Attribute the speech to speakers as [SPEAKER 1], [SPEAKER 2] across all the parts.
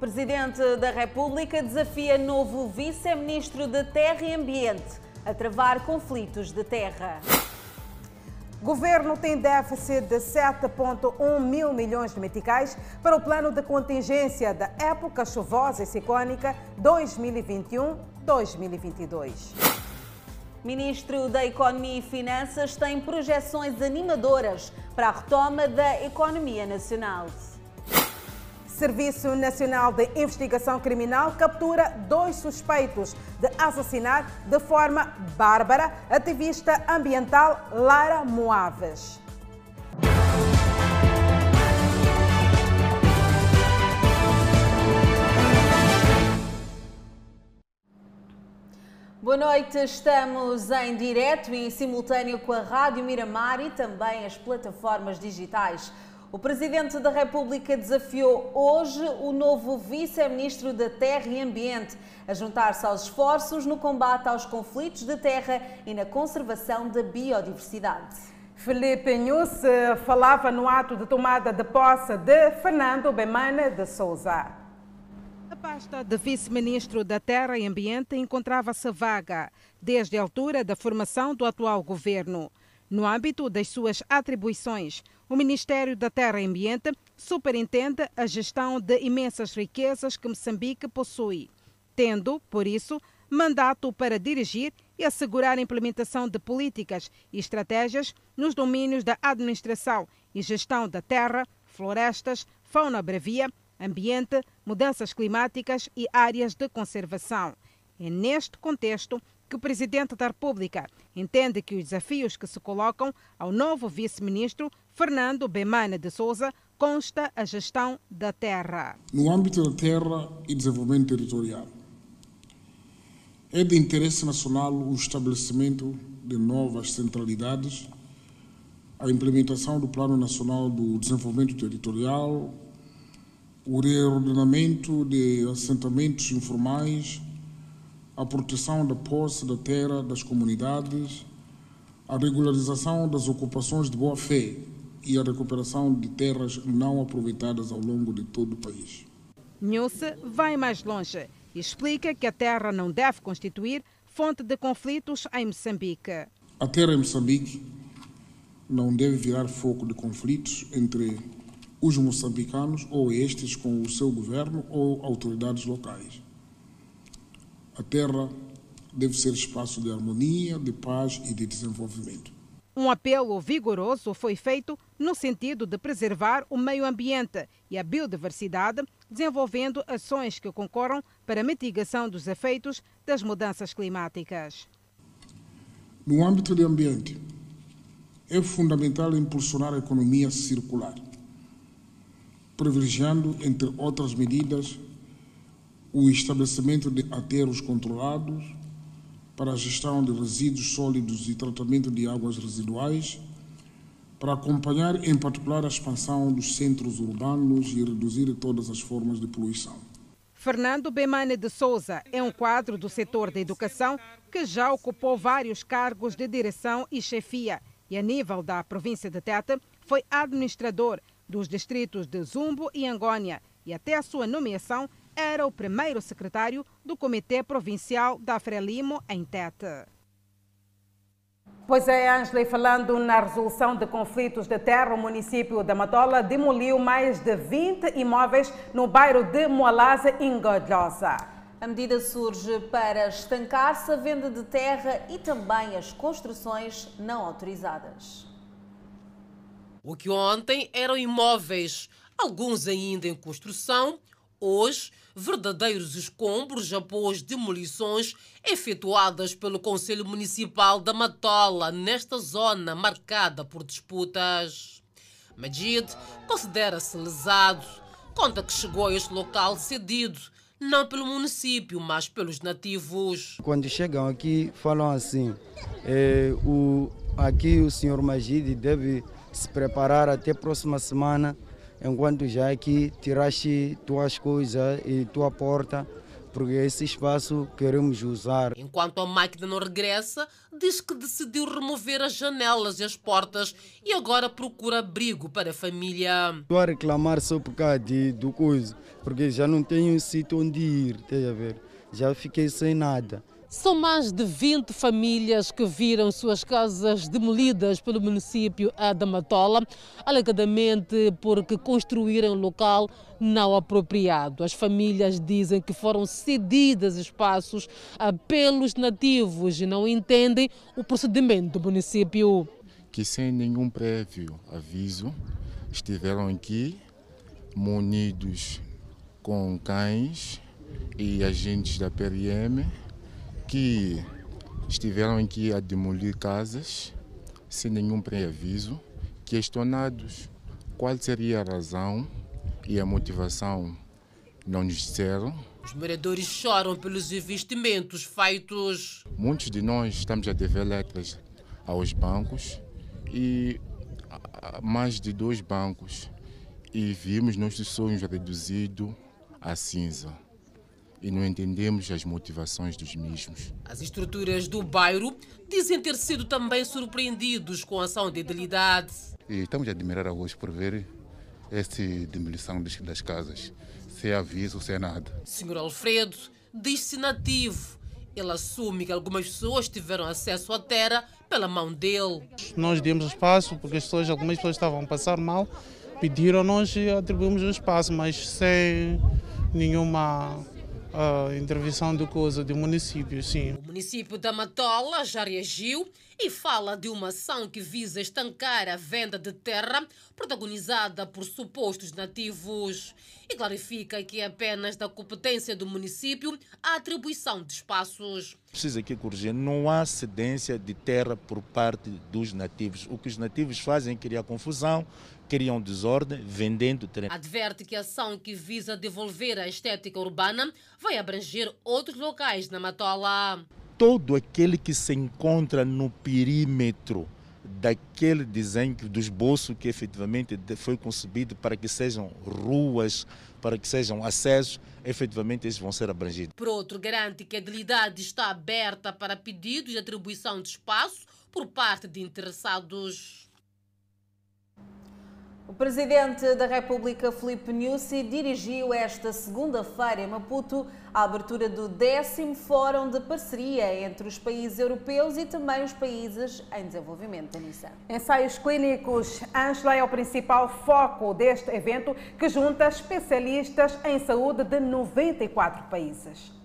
[SPEAKER 1] Presidente da República desafia novo vice-ministro de Terra e Ambiente a travar conflitos de terra.
[SPEAKER 2] Governo tem déficit de 7,1 mil milhões de meticais para o plano de contingência da época chuvosa e ciclónica 2021-2022.
[SPEAKER 1] Ministro da Economia e Finanças tem projeções animadoras para a retoma da economia nacional.
[SPEAKER 2] Serviço Nacional de Investigação Criminal captura dois suspeitos de assassinar de forma bárbara ativista ambiental Lara Moaves.
[SPEAKER 1] Boa noite, estamos em direto e em simultâneo com a Rádio Miramar e também as plataformas digitais. O Presidente da República desafiou hoje o novo Vice-Ministro da Terra e Ambiente a juntar-se aos esforços no combate aos conflitos de terra e na conservação da biodiversidade.
[SPEAKER 2] Felipe Nunes falava no ato de tomada de posse de Fernando Bemane de Souza.
[SPEAKER 3] A pasta de vice-ministro da Terra e Ambiente encontrava-se vaga desde a altura da formação do atual governo. No âmbito das suas atribuições, o Ministério da Terra e Ambiente superintende a gestão de imensas riquezas que Moçambique possui, tendo, por isso, mandato para dirigir e assegurar a implementação de políticas e estratégias nos domínios da administração e gestão da terra, florestas, fauna bravia, ambiente, mudanças climáticas e áreas de conservação. É neste contexto que o Presidente da República entende que os desafios que se colocam ao novo vice-ministro Fernando Bemana de Souza consta a gestão da terra.
[SPEAKER 4] No âmbito da terra e desenvolvimento territorial, é de interesse nacional o estabelecimento de novas centralidades, a implementação do Plano Nacional do Desenvolvimento Territorial, o reordenamento de assentamentos informais, a proteção da posse da terra das comunidades, a regularização das ocupações de boa-fé e a recuperação de terras não aproveitadas ao longo de todo o país.
[SPEAKER 3] Nhusse vai mais longe e explica que a terra não deve constituir fonte de conflitos em Moçambique.
[SPEAKER 4] A terra em Moçambique não deve virar foco de conflitos entre os moçambicanos ou estes com o seu governo ou autoridades locais. A terra deve ser espaço de harmonia, de paz e de desenvolvimento.
[SPEAKER 3] Um apelo vigoroso foi feito no sentido de preservar o meio ambiente e a biodiversidade, desenvolvendo ações que concorram para a mitigação dos efeitos das mudanças climáticas.
[SPEAKER 4] No âmbito do ambiente, é fundamental impulsionar a economia circular, privilegiando, entre outras medidas, o estabelecimento de aterros controlados para a gestão de resíduos sólidos e tratamento de águas residuais, para acompanhar em particular a expansão dos centros urbanos e reduzir todas as formas de poluição.
[SPEAKER 3] Fernando Bemane de Souza é um quadro do setor da educação que já ocupou vários cargos de direção e chefia e, a nível da província de Tete, foi administrador dos distritos de Zumbo e Angônia e, até a sua nomeação, era o primeiro secretário do Comitê Provincial da Frelimo em Tete.
[SPEAKER 2] Pois é, Ângela, falando na resolução de conflitos de terra, o município da Matola demoliu mais de 20 imóveis no bairro de Moalaza, em Godlosa.
[SPEAKER 1] A medida surge para estancar-se a venda de terra e também as construções não autorizadas.
[SPEAKER 5] O que ontem eram imóveis, alguns ainda em construção, hoje verdadeiros escombros após demolições efetuadas pelo Conselho Municipal da Matola nesta zona marcada por disputas. Majid considera-se lesado, conta que chegou a este local cedido não pelo município, mas pelos nativos.
[SPEAKER 6] Quando chegam aqui, falam assim: é, o, aqui o senhor Magid deve se preparar até a próxima semana enquanto já aqui tiraste tuas coisas e tua porta
[SPEAKER 7] porque esse espaço queremos usar.
[SPEAKER 5] Enquanto a máquina não regressa, diz que decidiu remover as janelas e as portas e agora procura abrigo para a família.
[SPEAKER 7] Estou a reclamar só por causa de, do coisa, porque já não tenho um sítio onde ir, a ver? Já fiquei sem nada.
[SPEAKER 5] São mais de 20 famílias que viram suas casas demolidas pelo município da Matola, alegadamente porque construíram local não apropriado. As famílias dizem que foram cedidas espaços pelos nativos e não entendem o procedimento do município.
[SPEAKER 8] Que sem nenhum prévio aviso estiveram aqui munidos com cães e agentes da PRM que estiveram aqui a demolir casas sem nenhum pré-aviso, questionados qual seria a razão e a motivação, não nos disseram.
[SPEAKER 5] Os moradores choram pelos investimentos feitos.
[SPEAKER 8] Muitos de nós estamos a dever letras aos bancos e mais de dois bancos e vimos nossos sonhos reduzidos a cinza e não entendemos as motivações dos mesmos.
[SPEAKER 5] As estruturas do bairro dizem ter sido também surpreendidos com a ação de idilidade.
[SPEAKER 9] E estamos a admirar hoje por ver esta demolição das casas, sem aviso, sem nada.
[SPEAKER 5] Senhor Alfredo diz-se nativo. Ele assume que algumas pessoas tiveram acesso à terra pela mão dele.
[SPEAKER 10] Nós demos espaço porque as pessoas, algumas pessoas estavam a passar mal, pediram-nos e atribuímos o espaço, mas sem nenhuma a intervenção do coisa do município, sim.
[SPEAKER 5] O município da Matola já reagiu e fala de uma ação que visa estancar a venda de terra protagonizada por supostos nativos e clarifica que é apenas da competência do município a atribuição de espaços.
[SPEAKER 11] Precisa aqui corrigir, não há cedência de terra por parte dos nativos. O que os nativos fazem é criar confusão, criam desordem vendendo terreno.
[SPEAKER 5] Adverte que a ação que visa devolver a estética urbana vai abranger outros locais na Matola.
[SPEAKER 11] Todo aquele que se encontra no perímetro daquele desenho do esboço que efetivamente foi concebido para que sejam ruas, para que sejam acessos, efetivamente esses vão ser abrangidos.
[SPEAKER 5] Por outro, garante que a debilidade está aberta para pedidos de atribuição de espaço por parte de interessados.
[SPEAKER 1] O presidente da República, Filipe Nyusi, dirigiu esta segunda-feira em Maputo a abertura do décimo Fórum de Parceria entre os países europeus e também os países em desenvolvimento. Anissa.
[SPEAKER 3] Ensaios clínicos. Ângela é o principal foco deste evento que junta especialistas em saúde de 94 países.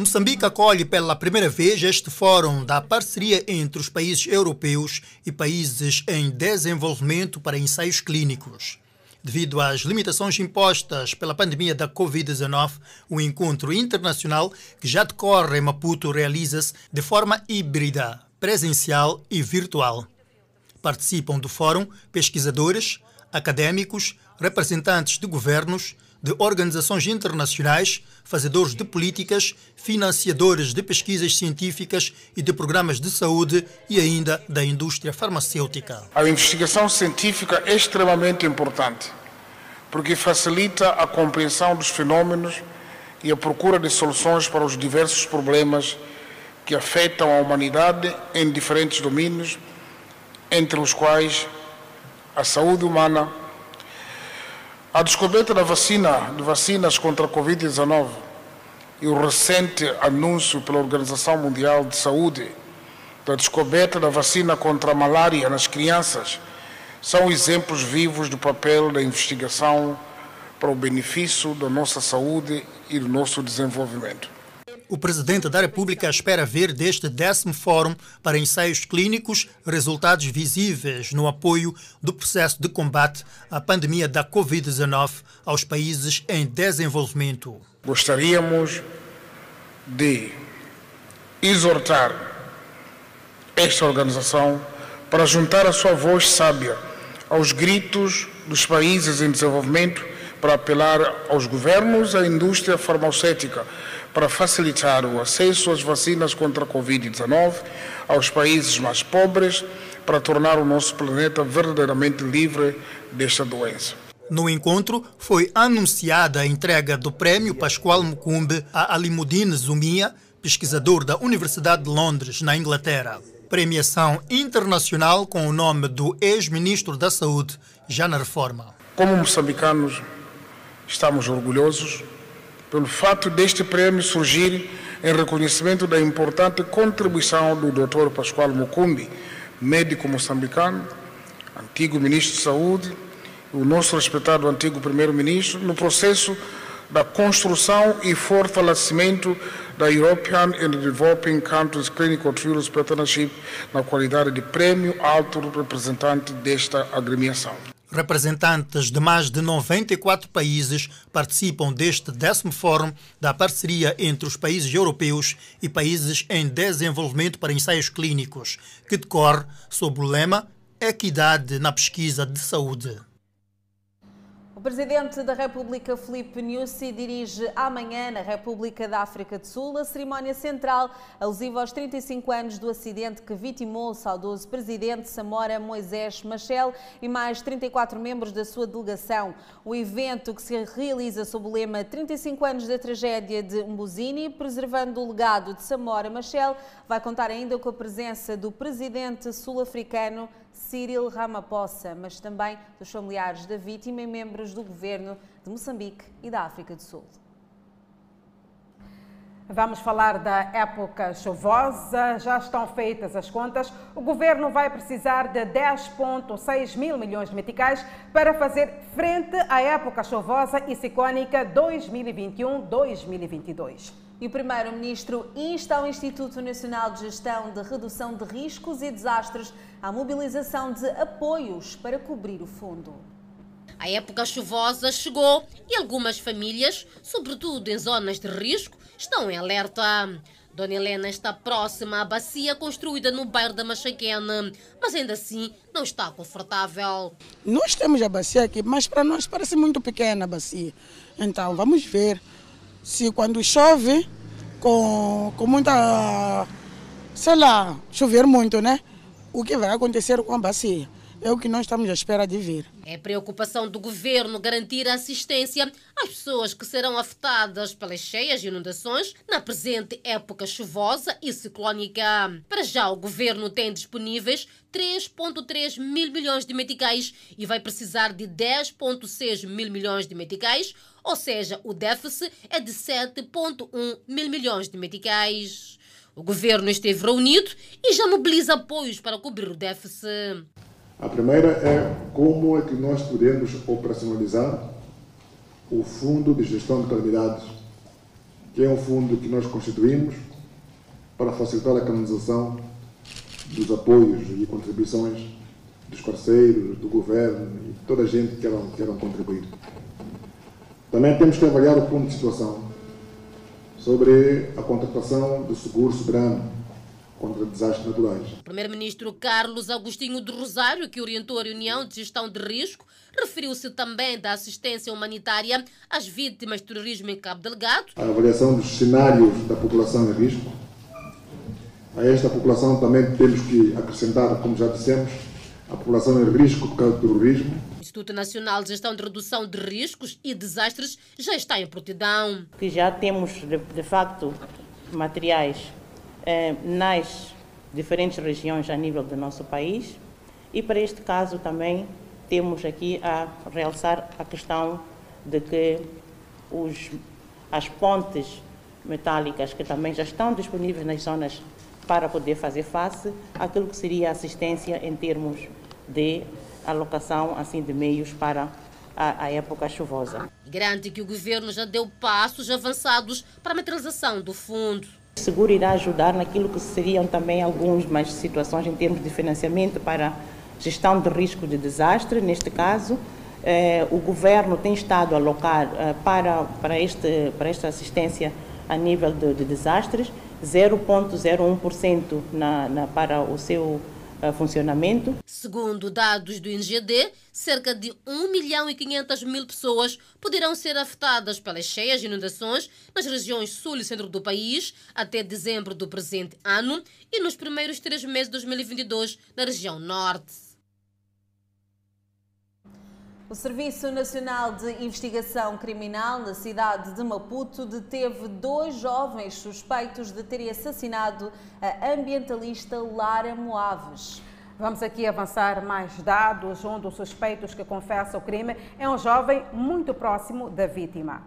[SPEAKER 12] Moçambique acolhe pela primeira vez este fórum da parceria entre os países europeus e países em desenvolvimento para ensaios clínicos. Devido às limitações impostas pela pandemia da Covid-19, o encontro internacional que já decorre em Maputo realiza-se de forma híbrida, presencial e virtual. Participam do fórum pesquisadores, acadêmicos, representantes de governos, de organizações internacionais, fazedores de políticas, financiadores de pesquisas científicas e de programas de saúde e ainda da indústria farmacêutica.
[SPEAKER 4] A investigação científica é extremamente importante porque facilita a compreensão dos fenômenos e a procura de soluções para os diversos problemas que afetam a humanidade em diferentes domínios, entre os quais a saúde humana, a descoberta da vacina, de vacinas contra a Covid-19 e o recente anúncio pela Organização Mundial de Saúde da descoberta da vacina contra a malária nas crianças são exemplos vivos do papel da investigação para o benefício da nossa saúde e do nosso desenvolvimento.
[SPEAKER 12] O presidente da República espera ver deste décimo Fórum para Ensaios Clínicos resultados visíveis no apoio do processo de combate à pandemia da Covid-19 aos países em desenvolvimento.
[SPEAKER 4] Gostaríamos de exortar esta organização para juntar a sua voz sábia aos gritos dos países em desenvolvimento para apelar aos governos à indústria farmacêutica para facilitar o acesso às vacinas contra a Covid-19 aos países mais pobres, para tornar o nosso planeta verdadeiramente livre desta doença.
[SPEAKER 12] No encontro, foi anunciada a entrega do Prémio Pascoal Mucumbe a Alimudine Zumia, pesquisador da Universidade de Londres, na Inglaterra. Premiação internacional com o nome do ex-ministro da Saúde, já na reforma.
[SPEAKER 4] Como moçambicanos, estamos orgulhosos pelo fato deste prémio surgir em reconhecimento da importante contribuição do Dr. Pascoal Mucumbi, médico moçambicano, antigo ministro de Saúde, o nosso respeitado antigo primeiro-ministro, no processo da construção e fortalecimento da European and Developing Countries Clinical Trials Partnership na qualidade de prêmio alto representante desta agremiação.
[SPEAKER 12] Representantes de mais de 94 países participam deste décimo Fórum da parceria entre os países europeus e países em desenvolvimento para ensaios clínicos, que decorre sob o lema Equidade na pesquisa de saúde.
[SPEAKER 1] O presidente da República, Filipe Nyusi, dirige amanhã na República da África do Sul a cerimónia central alusiva aos 35 anos do acidente que vitimou o saudoso presidente Samora Moisés Machel e mais 34 membros da sua delegação. O evento, que se realiza sob o lema 35 anos da tragédia de Mbuzini, preservando o legado de Samora Machel, vai contar ainda com a presença do presidente sul-africano Cyril Ramaphosa, mas também dos familiares da vítima e membros do governo de Moçambique e da África do Sul.
[SPEAKER 3] Vamos falar da época chuvosa. Já estão feitas as contas. O governo vai precisar de 10,6 mil milhões de meticais para fazer frente à época chuvosa e ciclónica 2021-2022.
[SPEAKER 1] E o Primeiro-Ministro insta ao Instituto Nacional de Gestão de Redução de Riscos e Desastres à mobilização de apoios para cobrir o fundo.
[SPEAKER 5] A época chuvosa chegou e algumas famílias, sobretudo em zonas de risco, estão em alerta. Dona Helena está próxima à bacia construída no bairro da Machaquena, mas ainda assim não está confortável.
[SPEAKER 13] Nós temos a bacia aqui, mas para nós parece muito pequena a bacia. Então vamos ver se quando chove, com, com muita, sei lá, chover muito, né? O que vai acontecer com a bacia? É o que nós estamos à espera de ver.
[SPEAKER 5] É preocupação do governo garantir assistência às pessoas que serão afetadas pelas cheias e inundações na presente época chuvosa e ciclónica. Para já, o governo tem disponíveis 3,3 mil milhões de meticais e vai precisar de 10,6 mil milhões de meticais, ou seja, o déficit é de 7,1 mil milhões de meticais. O governo esteve reunido e já mobiliza apoios para cobrir o déficit.
[SPEAKER 14] A primeira é como é que nós podemos operacionalizar o Fundo de Gestão de Calamidades, que é um fundo que nós constituímos para facilitar a canalização dos apoios e contribuições dos parceiros, do governo e toda a gente que queiram, queiram contribuir. Também temos que avaliar o ponto de situação sobre a contratação do seguro soberano contra desastres naturais.
[SPEAKER 5] O primeiro-ministro Carlos Agostinho de Rosário, que orientou a reunião de gestão de risco, referiu-se também da assistência humanitária às vítimas de terrorismo em Cabo Delgado.
[SPEAKER 14] A avaliação dos cenários da população em risco. A esta população também temos que acrescentar, como já dissemos, a população em risco por causa do terrorismo.
[SPEAKER 5] Instituto Nacional de Gestão de Redução de Riscos e Desastres já está em prontidão.
[SPEAKER 15] Que já temos, de, de facto, materiais eh, nas diferentes regiões a nível do nosso país. E para este caso também temos aqui a realçar a questão de que os, as pontes metálicas que também já estão disponíveis nas zonas para poder fazer face àquilo que seria assistência em termos de alocação assim de meios para a, a época chuvosa.
[SPEAKER 5] Garante que o governo já deu passos avançados para a materialização do fundo.
[SPEAKER 15] O seguro irá ajudar naquilo que seriam também algumas situações em termos de financiamento para gestão de risco de desastre. Neste caso, eh, o governo tem estado a alocar eh, para, para, este, para esta assistência a nível de, de desastres 0,01% na, na, para o seu funcionamento.
[SPEAKER 5] Segundo dados do INGD, cerca de 1 milhão e 500 mil pessoas poderão ser afetadas pelas cheias e inundações nas regiões sul e centro do país até dezembro do presente ano e nos primeiros três meses de 2022 na região norte.
[SPEAKER 1] O Serviço Nacional de Investigação Criminal na cidade de Maputo deteve dois jovens suspeitos de terem assassinado a ambientalista Lara Moaves.
[SPEAKER 3] Vamos aqui avançar mais dados. Um dos suspeitos que confessa o crime é um jovem muito próximo da vítima.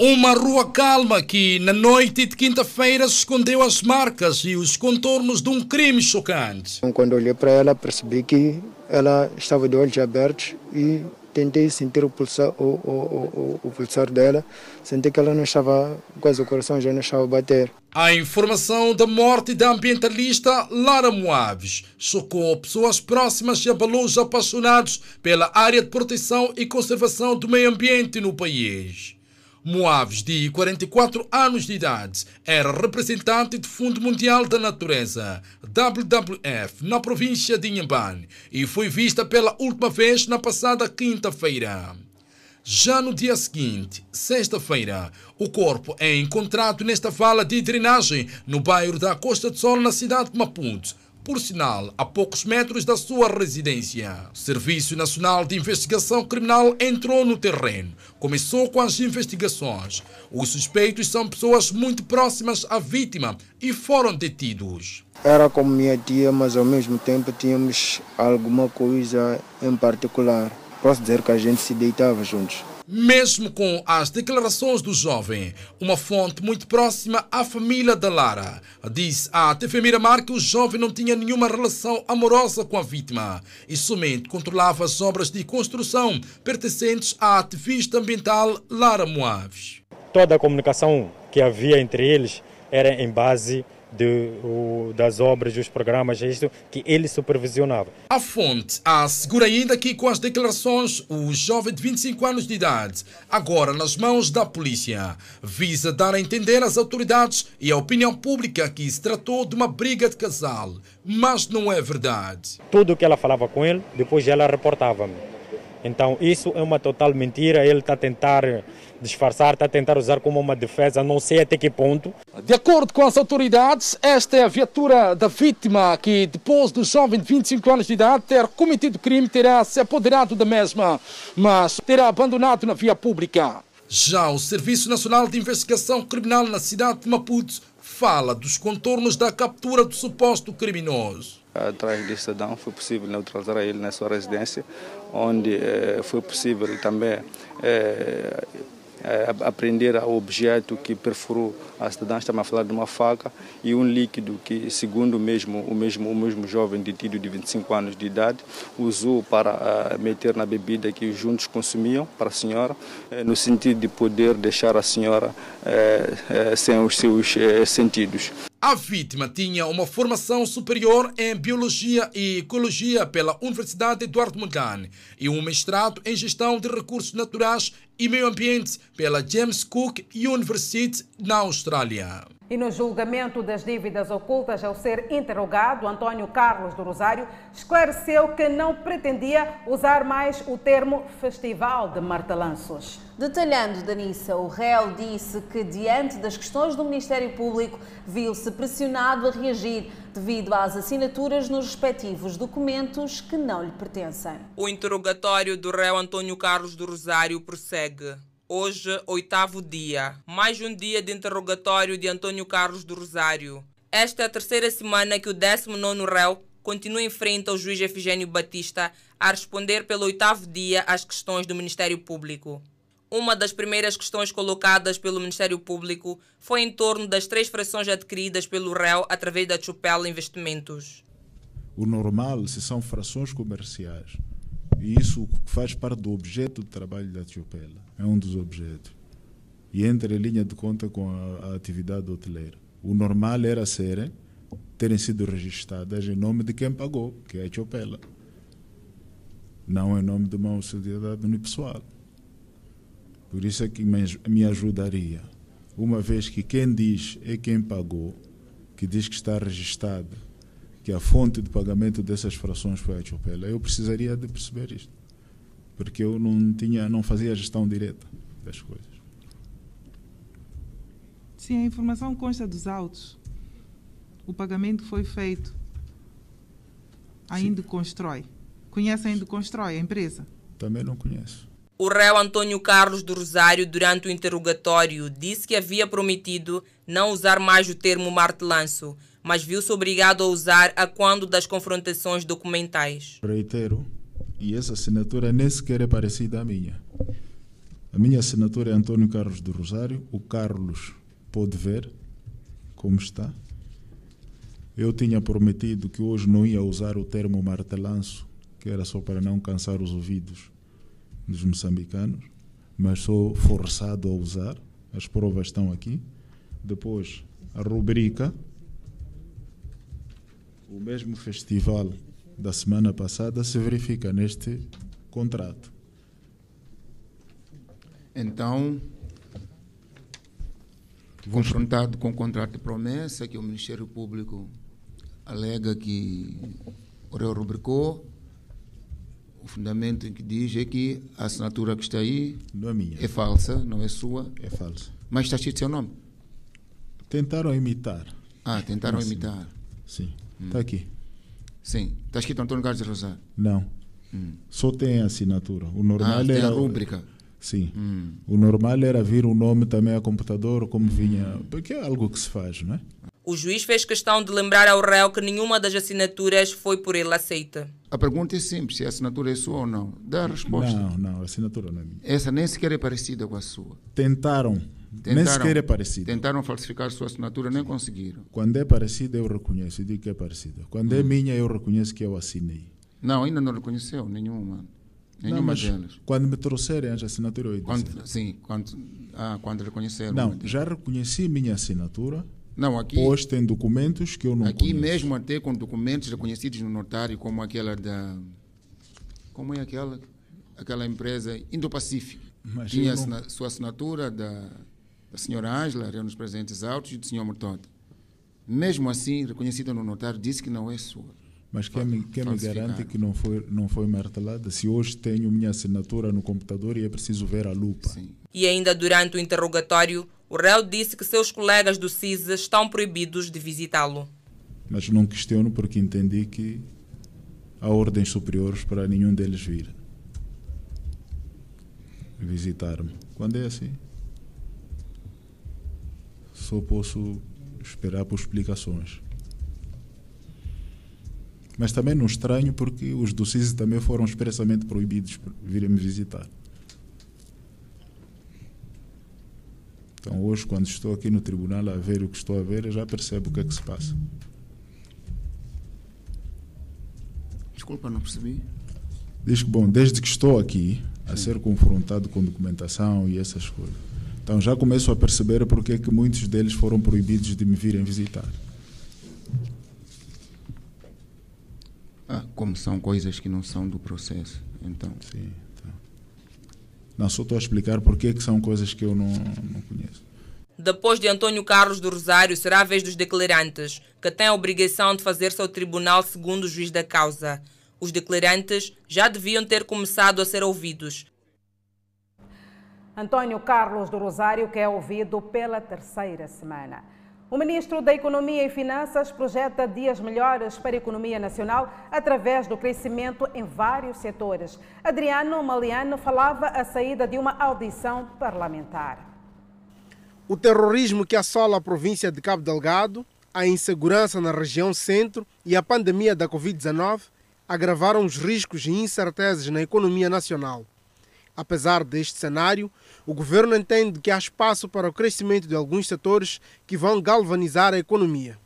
[SPEAKER 16] Uma rua calma que, na noite de quinta-feira, escondeu as marcas e os contornos de um crime chocante.
[SPEAKER 7] Quando olhei para ela, percebi que ela estava de olhos abertos e tentei sentir o pulsar, o, o, o, o, pulsar dela. Senti que ela não estava, quase o coração já não estava a bater.
[SPEAKER 16] A informação da morte da ambientalista Lara Moaves chocou pessoas próximas e abalou os apaixonados pela área de proteção e conservação do meio ambiente no país. Moaves, de 44 anos de idade, era representante do Fundo Mundial da Natureza, WWF, na província de Inhambane e foi vista pela última vez na passada quinta-feira. Já no dia seguinte, sexta-feira, o corpo é encontrado nesta vala de drenagem no bairro da Costa do Sol, na cidade de Maputo por sinal, a poucos metros da sua residência. O Serviço Nacional de Investigação Criminal entrou no terreno, começou com as investigações. Os suspeitos são pessoas muito próximas à vítima e foram detidos.
[SPEAKER 7] Era como minha tia, mas ao mesmo tempo tínhamos alguma coisa em particular. Posso dizer que a gente se deitava juntos.
[SPEAKER 16] Mesmo com as declarações do jovem, uma fonte muito próxima à família da Lara disse à TV Miramar que o jovem não tinha nenhuma relação amorosa com a vítima e somente controlava as obras de construção pertencentes à ativista ambiental Lara Moaves.
[SPEAKER 17] Toda a comunicação que havia entre eles era em base de, o, das obras, dos programas, é isto que ele supervisionava.
[SPEAKER 16] A fonte assegura ainda que com as declarações, o jovem de 25 anos de idade, agora nas mãos da polícia, visa dar a entender às autoridades e à opinião pública que se tratou de uma briga de casal, mas não é verdade.
[SPEAKER 17] Tudo o que ela falava com ele, depois ela reportava-me. Então isso é uma total mentira, ele está a tentar disfarçar, está a tentar usar como uma defesa, não sei até que ponto.
[SPEAKER 16] De acordo com as autoridades, esta é a viatura da vítima que, depois do jovem de 25 anos de idade ter cometido crime, terá se apoderado da mesma, mas terá abandonado na via pública. Já o Serviço Nacional de Investigação Criminal na cidade de Maputo fala dos contornos da captura do suposto criminoso.
[SPEAKER 7] Atrás deste cidadão foi possível neutralizar ele na sua residência, onde eh, foi possível também eh, é, apreender o objeto que perfurou a cidadã, estamos a falar de uma faca e um líquido que, segundo mesmo, o mesmo, o mesmo jovem detido de 25 anos de idade, usou para uh, meter na bebida que juntos consumiam para a senhora, uh, no sentido de poder deixar a senhora uh, sem os seus sentidos.
[SPEAKER 16] A vítima tinha uma formação superior em Biologia e Ecologia pela Universidade Eduardo Mondlane e um mestrado em Gestão de Recursos Naturais e Meio Ambiente pela James Cook University na Austrália.
[SPEAKER 3] E no julgamento das dívidas ocultas, ao ser interrogado, António Carlos do Rosário esclareceu que não pretendia usar mais o termo Festival de Martelanços.
[SPEAKER 1] Detalhando, Danissa, o réu disse que, diante das questões do Ministério Público, viu-se pressionado a reagir devido às assinaturas nos respectivos documentos que não lhe pertencem.
[SPEAKER 18] O interrogatório do réu António Carlos do Rosário prossegue. Hoje, oitavo dia. Mais um dia de interrogatório de Antônio Carlos do Rosário. Esta é a terceira semana que o 19 réu continua em frente ao juiz Efigênio Batista a responder pelo oitavo dia às questões do Ministério Público. Uma das primeiras questões colocadas pelo Ministério Público foi em torno das três frações adquiridas pelo réu através da Chupela Investimentos.
[SPEAKER 19] O normal, se são frações comerciais, e isso faz parte do objeto de trabalho da Chupela. É um dos objetos. E entra em linha de conta com a, a atividade hoteleira. O normal era serem, terem sido registradas em nome de quem pagou, que é a Chopela. Não em nome de uma sociedade unipessoal. Por isso é que me ajudaria. Uma vez que quem diz é quem pagou, que diz que está registrado que a fonte de pagamento dessas frações foi a Chopela, eu precisaria de perceber isto. Porque eu não tinha, não fazia a gestão direta das coisas.
[SPEAKER 20] Sim, a informação consta dos autos. O pagamento foi feito. A Sim. Constrói. Conhece a Constrói, a empresa?
[SPEAKER 19] Também não conheço.
[SPEAKER 18] O réu Antônio Carlos do Rosário, durante o interrogatório, disse que havia prometido não usar mais o termo martelanço, mas viu-se obrigado a usar a quando das confrontações documentais.
[SPEAKER 19] Reitero, e essa assinatura nem sequer é parecida à minha. A minha assinatura é Antônio Carlos do Rosário. O Carlos pode ver como está. Eu tinha prometido que hoje não ia usar o termo martelanço, que era só para não cansar os ouvidos dos moçambicanos, mas sou forçado a usar. As provas estão aqui. Depois, a rubrica. O mesmo festival da semana passada se verifica neste contrato.
[SPEAKER 21] Então, confrontado com o contrato de promessa que o Ministério Público alega que o réu rubricou, o fundamento em que diz é que a assinatura que está aí
[SPEAKER 19] não é, minha.
[SPEAKER 21] é falsa, não é sua.
[SPEAKER 19] É falsa.
[SPEAKER 21] Mas está escrito seu nome.
[SPEAKER 19] Tentaram imitar.
[SPEAKER 21] Ah, tentaram imitar.
[SPEAKER 19] Sim.
[SPEAKER 21] Hum.
[SPEAKER 19] Está aqui.
[SPEAKER 21] Sim. Está escrito Antônio Carlos Rosário.
[SPEAKER 19] Não.
[SPEAKER 21] Hum.
[SPEAKER 19] Só tem a assinatura. O normal
[SPEAKER 21] Ah, tem
[SPEAKER 19] era
[SPEAKER 21] a rúbrica.
[SPEAKER 19] Sim.
[SPEAKER 21] Hum.
[SPEAKER 19] O normal era vir o nome também a computador, como vinha. Porque é algo que se faz, não é?
[SPEAKER 18] O juiz fez questão de lembrar ao réu que nenhuma das assinaturas foi por ele aceita.
[SPEAKER 21] A pergunta é simples, se a assinatura é sua ou não. Dá a resposta.
[SPEAKER 19] Não, não, a assinatura não é minha.
[SPEAKER 21] Essa nem sequer é parecida com a sua.
[SPEAKER 19] Tentaram. Nem sequer é parecida.
[SPEAKER 21] Tentaram falsificar a sua assinatura, nem conseguiram.
[SPEAKER 19] Quando é parecida, eu reconheço e digo que é parecida. Quando é minha, eu reconheço que eu assinei.
[SPEAKER 21] Não, ainda não reconheceu nenhuma. Nenhuma
[SPEAKER 19] Não, mas
[SPEAKER 21] delas.
[SPEAKER 19] Quando me trouxerem a assinatura, eu.
[SPEAKER 21] Quando, sim, quando, ah, quando reconheceram.
[SPEAKER 19] Não, já reconheci minha assinatura.
[SPEAKER 21] Não, aqui.
[SPEAKER 19] Posta em documentos que eu não
[SPEAKER 21] Aqui
[SPEAKER 19] conheço.
[SPEAKER 21] mesmo até com documentos reconhecidos no notário, como aquela da. Como é aquela? Aquela empresa Indo-Pacífico. Tinha a sua assinatura da, da senhora Ângela, eram nos presentes altos, e do senhor Mortota. Mesmo assim, reconhecida no notário, disse que não é sua.
[SPEAKER 19] Mas quem me, quem me garante que não foi, não foi martelada? Se hoje tenho minha assinatura no computador e é preciso ver a lupa.
[SPEAKER 18] E ainda durante o interrogatório, o réu disse que seus colegas do CISA estão proibidos de visitá-lo.
[SPEAKER 19] Mas não questiono porque entendi que há ordens superiores para nenhum deles vir visitar-me. Quando é assim, só posso esperar por explicações. Mas também não estranho porque os do CISI também foram expressamente proibidos por virem me visitar. Então hoje, quando estou aqui no tribunal a ver o que estou a ver, eu já percebo o que é que se passa.
[SPEAKER 21] Desculpa, não percebi.
[SPEAKER 19] Diz que, bom, desde que estou aqui a ser confrontado com documentação e essas coisas, então já começo a perceber porque é que muitos deles foram proibidos de me virem visitar.
[SPEAKER 21] Ah, como são coisas que não são do processo. Então.
[SPEAKER 19] Sim. Não, só estou a explicar porque é que são coisas que eu não, não conheço.
[SPEAKER 18] Depois de Antônio Carlos do Rosário, será a vez dos declarantes, que têm a obrigação de fazer-se ao tribunal segundo o juiz da causa. Os declarantes já deviam ter começado a ser ouvidos.
[SPEAKER 3] Antônio Carlos do Rosário, que é ouvido pela terceira semana. O ministro da Economia e Finanças projeta dias melhores para a economia nacional através do crescimento em vários setores. Adriano Maliano falava a saída de uma audição parlamentar.
[SPEAKER 22] O terrorismo que assola a província de Cabo Delgado, a insegurança na região centro e a pandemia da Covid-19 agravaram os riscos e incertezas na economia nacional. Apesar deste cenário, o governo entende que há espaço para o crescimento de alguns setores que vão galvanizar a economia.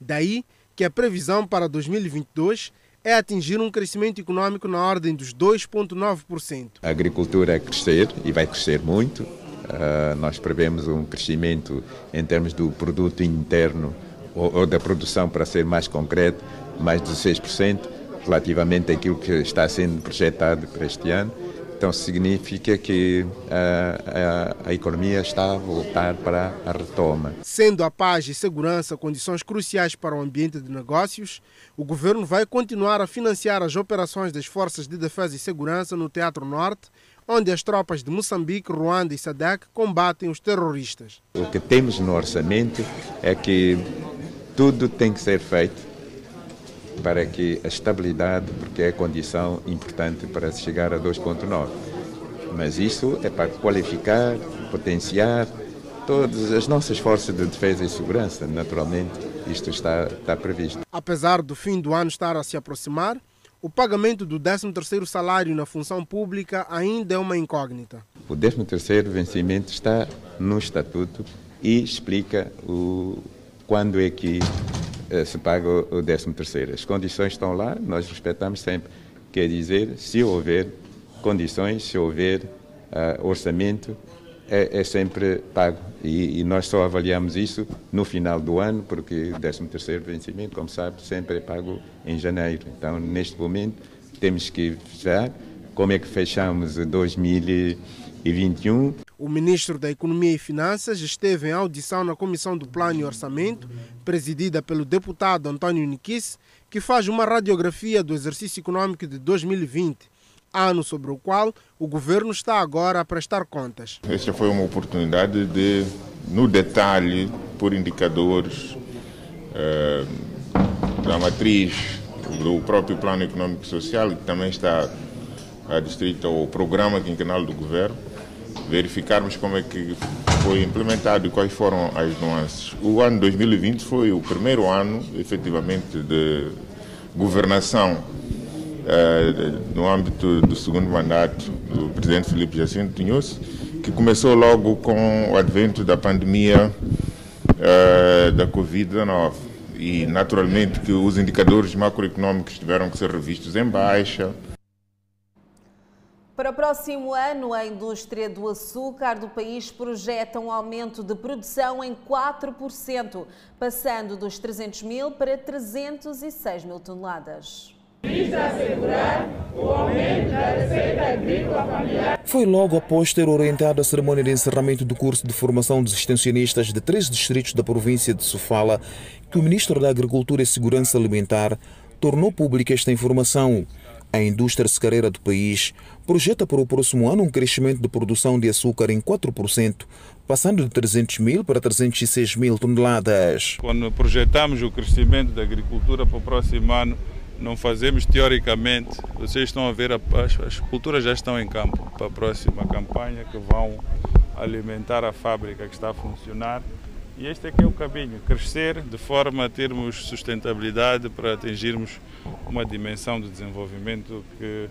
[SPEAKER 22] Daí que a previsão para 2022 é atingir um crescimento econômico na ordem dos 2,9%.
[SPEAKER 23] A agricultura a crescer e vai crescer muito. Uh, nós prevemos um crescimento em termos do produto interno ou, ou da produção, para ser mais concreto, mais de 16%, relativamente àquilo que está sendo projetado para este ano. Então significa que a, a, a, economia está a voltar para a retoma.
[SPEAKER 22] Sendo a paz e segurança condições cruciais para o ambiente de negócios, o governo vai continuar a financiar as operações das Forças de Defesa e Segurança no Teatro Norte, onde as tropas de Moçambique, Ruanda e SADC combatem os terroristas.
[SPEAKER 23] O que temos no orçamento é que tudo tem que ser feito para que a estabilidade, porque é condição importante para se chegar a 2,9. Mas isso é para qualificar, potenciar todas as nossas forças de defesa e segurança. Naturalmente, isto está, está previsto.
[SPEAKER 22] Apesar do fim do ano estar a se aproximar, o pagamento do 13º salário na função pública ainda é uma incógnita.
[SPEAKER 23] O 13º vencimento está no estatuto e explica o, quando é que se paga o 13º. As condições estão lá, nós respeitamos sempre. Quer dizer, se houver condições, se houver uh, orçamento, é, é, sempre pago. E, e, nós só avaliamos isso no final do ano, porque o 13º vencimento, como sabe, sempre é pago em janeiro. Então, neste momento, temos que fechar. Como é que fechamos 2021?
[SPEAKER 22] O ministro da Economia e Finanças esteve em audição na Comissão do Plano e Orçamento, presidida pelo deputado António Niquis, que faz uma radiografia do exercício econômico de 2020 ano sobre o qual o governo está agora a prestar contas.
[SPEAKER 24] Esta foi uma oportunidade de, no detalhe, por indicadores eh, da matriz do próprio Plano Econômico e Social, que também está adstrito ao Programa Quinquenal do Governo, verificarmos como é que foi implementado e quais foram as nuances. O ano 2020 foi o primeiro ano, efetivamente, de governação uh, no âmbito do segundo mandato do presidente Felipe Jacinto Tinhoso, que começou logo com o advento da pandemia uh, da Covid-19 e naturalmente que os indicadores macroeconômicos tiveram que ser revistos em baixa.
[SPEAKER 1] Para o próximo ano, a indústria do açúcar do país projeta um aumento de produção em 4%, passando dos 300 mil para 306 mil toneladas visa assegurar
[SPEAKER 25] o aumento da receita agrícola familiar. Foi logo após ter orientado a cerimônia de encerramento do curso de formação dos extensionistas de três distritos da província de Sofala que o Ministro da Agricultura e Segurança Alimentar tornou pública esta informação. A indústria secareira do país projeta para o próximo ano um crescimento de produção de açúcar em 4%, passando de 300 mil para 306 mil toneladas.
[SPEAKER 26] Quando projetamos o crescimento da agricultura para o próximo ano, não fazemos teoricamente. Vocês estão a ver, as, as culturas já estão em campo para a próxima campanha que vão alimentar a fábrica que está a funcionar. E este aqui é o caminho, crescer de forma a termos sustentabilidade para atingirmos uma dimensão de desenvolvimento que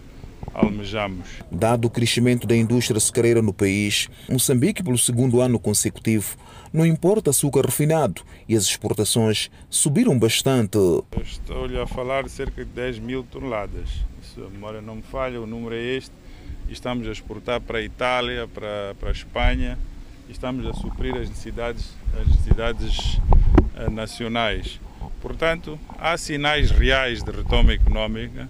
[SPEAKER 26] almejamos.
[SPEAKER 25] Dado o crescimento da indústria açucareira no país, Moçambique, pelo segundo ano consecutivo, não importa açúcar refinado e as exportações subiram bastante.
[SPEAKER 26] Estou-lhe a falar de cerca de 10 mil toneladas. Se a memória não me falha, o número é este. Estamos a exportar para a Itália, para, para a Espanha estamos a suprir as necessidades, as necessidades eh, nacionais. Portanto, há sinais reais de retoma económica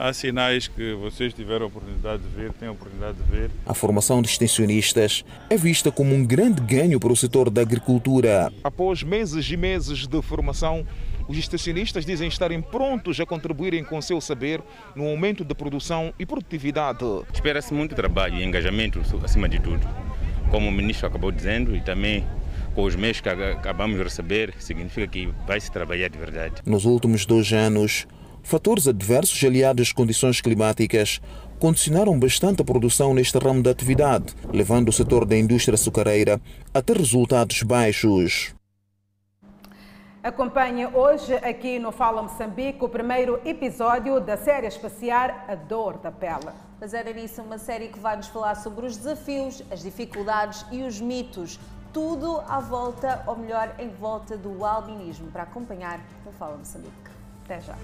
[SPEAKER 26] há sinais que vocês tiveram a oportunidade de ver, têm a oportunidade de ver.
[SPEAKER 25] A formação de extensionistas é vista como um grande ganho para o setor da agricultura.
[SPEAKER 27] Após meses e meses de formação, os extensionistas dizem estarem prontos a contribuírem com seu saber no aumento da produção e produtividade.
[SPEAKER 28] Espera-se muito trabalho e engajamento acima de tudo. Como o ministro acabou dizendo e também com os meios que acabamos de receber, significa que vai se trabalhar de verdade.
[SPEAKER 25] Nos últimos dois anos, Fatores adversos aliados às condições climáticas condicionaram bastante a produção neste ramo da atividade, levando o setor da indústria açucareira a ter resultados baixos.
[SPEAKER 3] Acompanhe hoje aqui no Fala Moçambique o primeiro episódio da série especial A Dor da Pele.
[SPEAKER 1] Mas era nisso uma série que vai nos falar sobre os desafios, as dificuldades e os mitos. Tudo à volta, ou melhor, em volta do albinismo, para acompanhar no Fala Moçambique. Até já.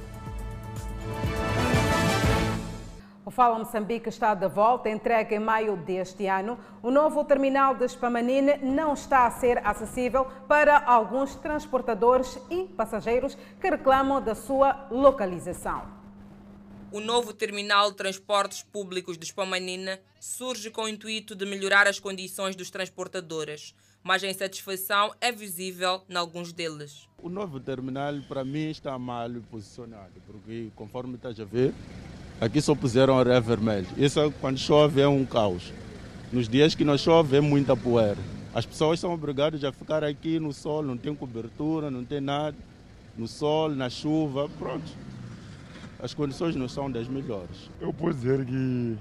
[SPEAKER 3] O Fala Moçambique está de volta, entregue em maio deste ano. O novo terminal de Spamanine não está a ser acessível para alguns transportadores e passageiros que reclamam da sua localização.
[SPEAKER 18] O novo terminal de transportes públicos de Spamanine surge com o intuito de melhorar as condições dos transportadores mas a insatisfação é visível em alguns deles.
[SPEAKER 29] O novo terminal, para mim, está mal posicionado, porque, conforme estás a ver, aqui só puseram ré vermelho. Isso, quando chove, é um caos. Nos dias que não chove, é muita poeira. As pessoas são obrigadas a ficar aqui no sol, não tem cobertura, não tem nada. No sol, na chuva, pronto. As condições não são das melhores.
[SPEAKER 30] Eu posso dizer que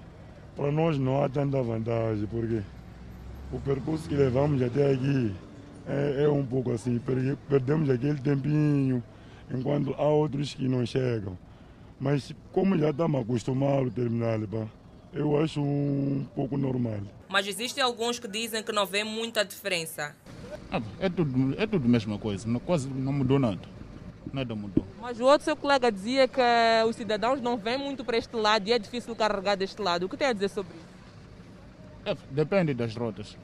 [SPEAKER 30] para nós não há tanta vantagem, porque o percurso que levamos até aqui é, é um pouco assim, perdemos aquele tempinho, enquanto há outros que não chegam. Mas como já estamos acostumados ao terminal, pá, eu acho um pouco normal.
[SPEAKER 18] Mas existem alguns que dizem que não vê muita diferença.
[SPEAKER 29] Ah, é tudo, é tudo a mesma coisa, não, quase não mudou nada. Nada mudou.
[SPEAKER 18] Mas o outro seu colega dizia que os cidadãos não vêm muito para este lado e é difícil carregar deste lado. O que tem a dizer sobre isso?
[SPEAKER 29] É, depende das rotas.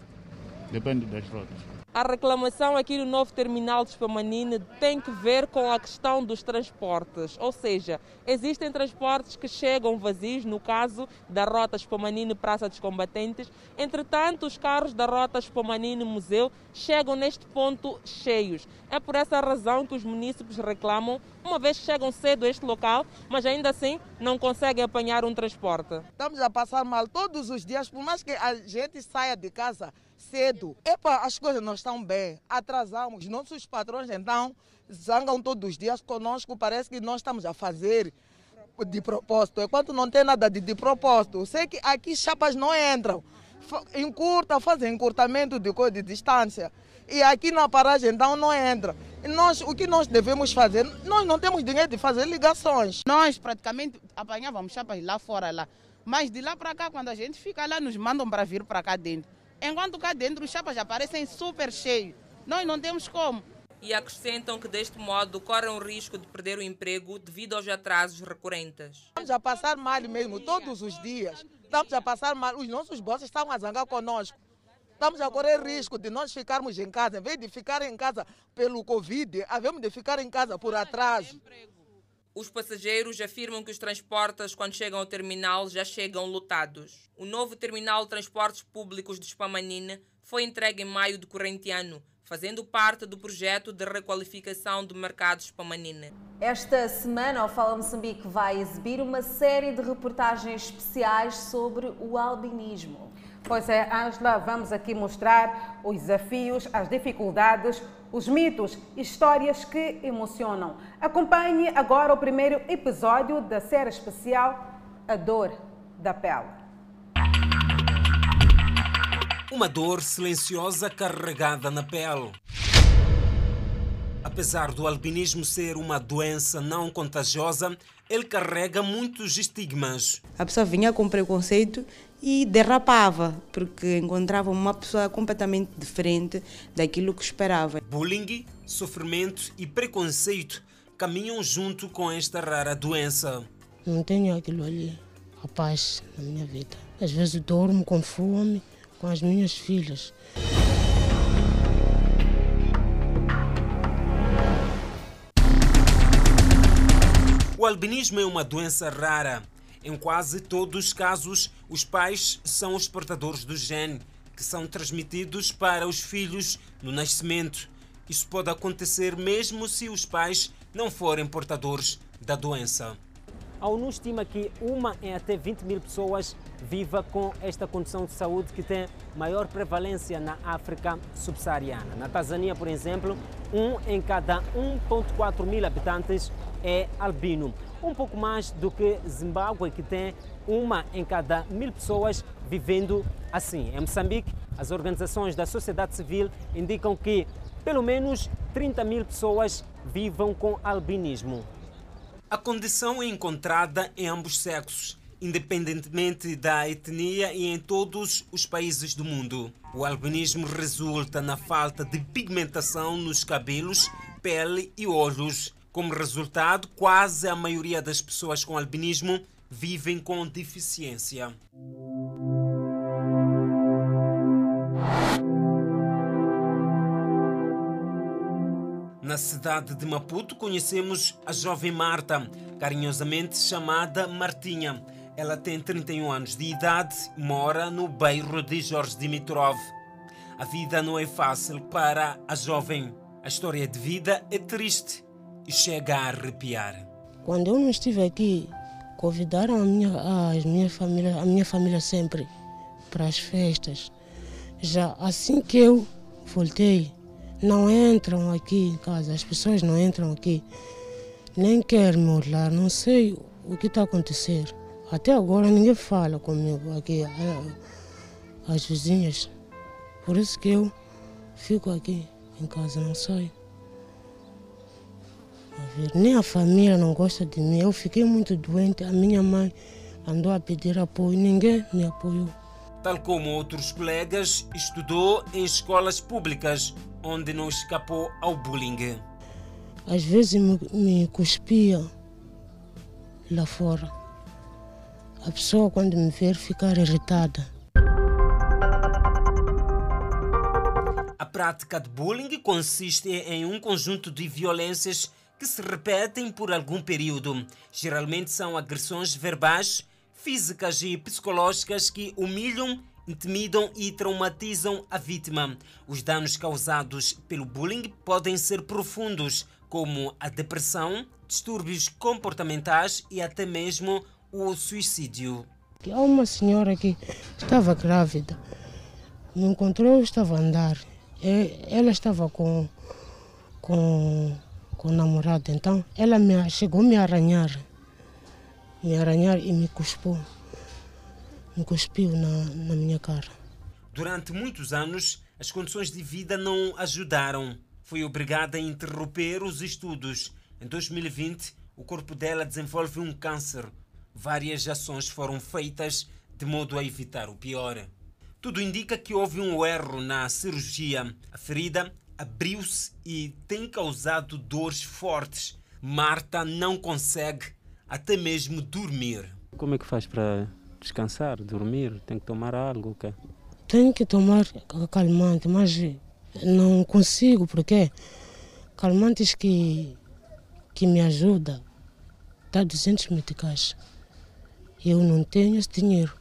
[SPEAKER 29] Depende das rotas.
[SPEAKER 18] A reclamação aqui no novo terminal de Spamanine tem que ver com a questão dos transportes, ou seja, existem transportes que chegam vazios, no caso da rota Spamanine Praça dos Combatentes, entretanto os carros da rota Spamanine Museu chegam neste ponto cheios. É por essa razão que os municípios reclamam, uma vez que chegam cedo a este local, mas ainda assim não conseguem apanhar um transporte.
[SPEAKER 31] Estamos a passar mal todos os dias, por mais que a gente saia de casa cedo. Epa, as coisas não estão bem, atrasamos. Nossos patrões então zangam todos os dias conosco, parece que nós estamos a fazer de propósito. Enquanto não tem nada de, de propósito, sei que aqui chapas não entram. Encurta, fazem encurtamento de, de distância. E aqui na paragem então não entra. E nós, o que nós devemos fazer? Nós não temos dinheiro de fazer ligações.
[SPEAKER 32] Nós praticamente apanhávamos chapas lá fora lá. Mas de lá para cá, quando a gente fica lá, nos mandam para vir para cá dentro. Enquanto cá dentro os chapas aparecem super cheios. Nós não temos como.
[SPEAKER 18] E acrescentam que deste modo correm o risco de perder o emprego devido aos atrasos recorrentes.
[SPEAKER 31] Estamos a passar mal mesmo, todos os dias. Estamos a passar mal. Os nossos bosses estão a zangar conosco. Estamos a correr risco de nós ficarmos em casa. Em vez de ficar em casa pelo Covid, havemos de ficar em casa por atraso.
[SPEAKER 18] Os passageiros afirmam que os transportes, quando chegam ao terminal, já chegam lotados. O novo terminal de transportes públicos de Spamanine foi entregue em maio do corrente ano, fazendo parte do projeto de requalificação do mercado Spamanine.
[SPEAKER 1] Esta semana, o Fala Moçambique vai exibir uma série de reportagens especiais sobre o albinismo.
[SPEAKER 3] Pois é, Ângela, vamos aqui mostrar os desafios, as dificuldades, os mitos, histórias que emocionam. Acompanhe agora o primeiro episódio da série especial A Dor da Pele.
[SPEAKER 33] Uma dor silenciosa carregada na pele. Apesar do albinismo ser uma doença não contagiosa, ele carrega muitos estigmas.
[SPEAKER 34] A pessoa vinha com preconceito e derrapava, porque encontrava uma pessoa completamente diferente daquilo que esperava.
[SPEAKER 33] Bullying, sofrimento e preconceito caminham junto com esta rara doença.
[SPEAKER 35] Não tenho aquilo ali, a paz na minha vida. Às vezes dormo com fome com as minhas filhas.
[SPEAKER 33] O albinismo é uma doença rara. Em quase todos os casos, os pais são os portadores do gene, que são transmitidos para os filhos no nascimento. Isso pode acontecer mesmo se os pais não forem portadores da doença.
[SPEAKER 36] A ONU estima que uma em até 20 mil pessoas viva com esta condição de saúde que tem maior prevalência na África subsaariana. Na Tanzânia, por exemplo, um em cada 1,4 mil habitantes é albino. Um pouco mais do que Zimbábue, que tem uma em cada mil pessoas vivendo assim. Em Moçambique, as organizações da sociedade civil indicam que pelo menos 30 mil pessoas vivam com albinismo.
[SPEAKER 33] A condição é encontrada em ambos sexos, independentemente da etnia e em todos os países do mundo. O albinismo resulta na falta de pigmentação nos cabelos, pele e olhos. Como resultado, quase a maioria das pessoas com albinismo vivem com deficiência. Na cidade de Maputo conhecemos a jovem Marta, carinhosamente chamada Martinha. Ela tem 31 anos de idade e mora no bairro de Jorge Dimitrov. A vida não é fácil para a jovem. A história de vida é triste chega a arrepiar.
[SPEAKER 35] Quando eu não estive aqui, convidaram a minha, a minha, família, a minha família sempre para as festas. Já assim que eu voltei, não entram aqui em casa, as pessoas não entram aqui, nem querem me olhar, não sei o que está a acontecer. Até agora ninguém fala comigo aqui, as vizinhas. Por isso que eu fico aqui em casa, não saio. A nem a família não gosta de mim. Eu fiquei muito doente, a minha mãe andou a pedir apoio, ninguém me apoiou.
[SPEAKER 33] Tal como outros colegas, estudou em escolas públicas, onde não escapou ao bullying.
[SPEAKER 35] Às vezes me, me cuspia lá fora. A pessoa, quando me ver, ficar irritada.
[SPEAKER 33] A prática de bullying consiste em um conjunto de violências que se repetem por algum período. Geralmente são agressões verbais físicas e psicológicas que humilham, intimidam e traumatizam a vítima. Os danos causados pelo bullying podem ser profundos, como a depressão, distúrbios comportamentais e até mesmo o suicídio.
[SPEAKER 35] Há uma senhora que estava grávida, me encontrou, estava a andar. Ela estava com, com, com o namorado, então ela me, chegou a me arranhar me arranhar e me cuspiu. Me cuspiu na, na minha cara.
[SPEAKER 33] Durante muitos anos, as condições de vida não ajudaram. Foi obrigada a interromper os estudos. Em 2020, o corpo dela desenvolve um câncer. Várias ações foram feitas de modo a evitar o pior. Tudo indica que houve um erro na cirurgia. A ferida abriu-se e tem causado dores fortes. Marta não consegue até mesmo dormir.
[SPEAKER 36] Como é que faz para descansar, dormir? Tem que tomar algo? Okay?
[SPEAKER 35] Tenho que tomar calmante, mas não consigo, porque calmantes que, que me ajudam dá 200 meticais. Eu não tenho esse dinheiro.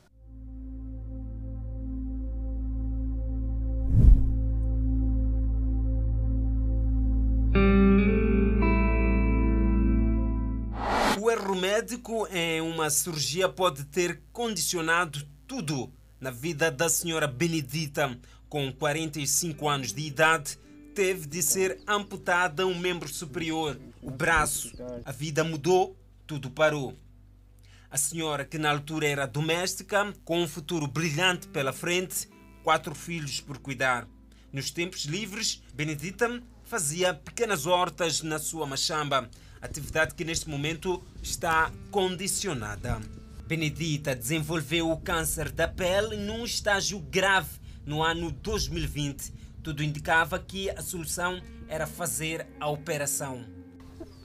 [SPEAKER 33] Médico em uma cirurgia pode ter condicionado tudo na vida da senhora Benedita. Com 45 anos de idade, teve de ser amputada um membro superior, o braço. A vida mudou, tudo parou. A senhora, que na altura era doméstica, com um futuro brilhante pela frente, quatro filhos por cuidar. Nos tempos livres, Benedita fazia pequenas hortas na sua machamba atividade que neste momento está condicionada. Benedita desenvolveu o câncer da pele num estágio grave no ano 2020. Tudo indicava que a solução era fazer a operação.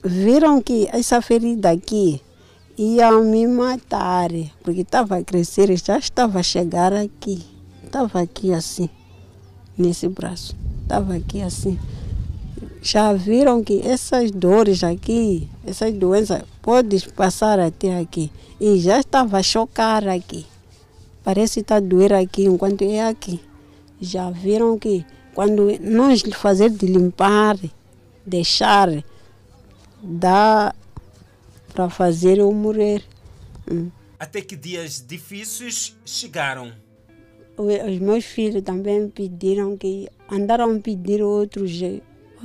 [SPEAKER 37] Viram que essa ferida aqui ia me matar, porque estava a crescer já estava a chegar aqui. Estava aqui assim, nesse braço. Estava aqui assim já viram que essas dores aqui, essas doenças, podem passar até aqui. E já estava a chocar aqui. Parece estar tá doer aqui enquanto é aqui. Já viram que quando nós fazer de limpar, deixar, dá para fazer eu morrer. Hum.
[SPEAKER 33] Até que dias difíceis chegaram.
[SPEAKER 37] Os meus filhos também pediram que andaram a pedir outros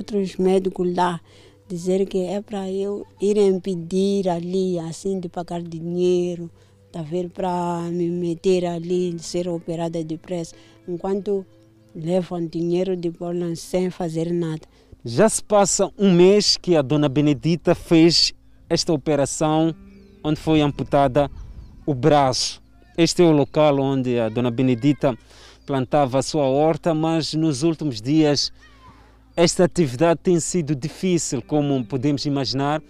[SPEAKER 37] outros médicos lá dizer que é para eu irem pedir ali, assim, de pagar dinheiro, tá ver, para me meter ali, ser operada depressa, enquanto levam dinheiro de Poland sem fazer nada.
[SPEAKER 36] Já se passa um mês que a dona Benedita fez esta operação, onde foi amputada o braço. Este é o local onde a dona Benedita plantava a sua horta, mas nos últimos dias esta atividade tem sido difícil, como podemos imaginar.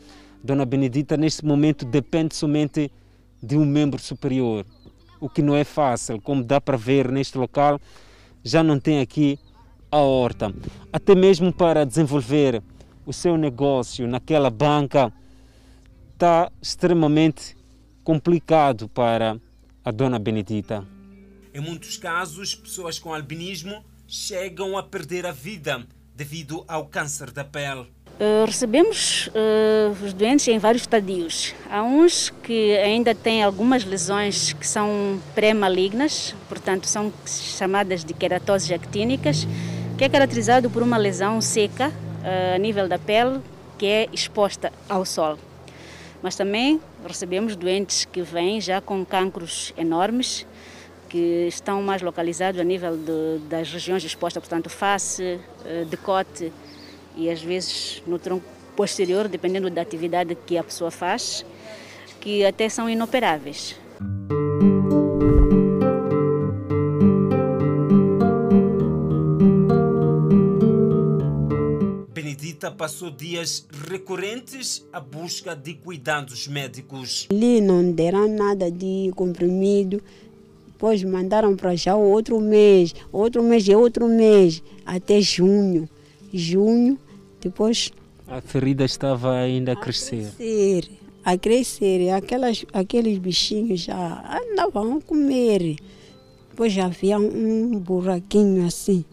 [SPEAKER 36] Dona Benedita, neste momento, depende somente de um membro superior, o que não é fácil. Como dá para ver neste local, já não tem aqui a horta. Até mesmo para desenvolver o seu negócio naquela banca, está extremamente complicado para a Dona Benedita.
[SPEAKER 33] Em muitos casos, pessoas com albinismo chegam a perder a vida devido ao câncer da pele.
[SPEAKER 38] Uh, recebemos uh, os doentes em vários estadios. Há uns que ainda têm algumas lesões que são pré-malignas, portanto, são chamadas de queratoses actínicas, que é caracterizado por uma lesão seca uh, a nível da pele que é exposta ao sol. Mas também recebemos doentes que vêm já com cancros enormes, que estão mais localizados a nível de, das regiões expostas, portanto, face, eh, decote e às vezes no tronco posterior, dependendo da atividade que a pessoa faz, que até são inoperáveis.
[SPEAKER 33] Benedita passou dias recorrentes à busca de cuidados médicos.
[SPEAKER 37] Ali não deram nada de comprimido, depois mandaram para já outro mês, outro mês e outro mês, até junho. Junho, depois.
[SPEAKER 36] A ferida estava ainda a crescer.
[SPEAKER 37] A crescer, a crescer. Aquelas, aqueles bichinhos já andavam a comer. Depois já havia um buraquinho assim,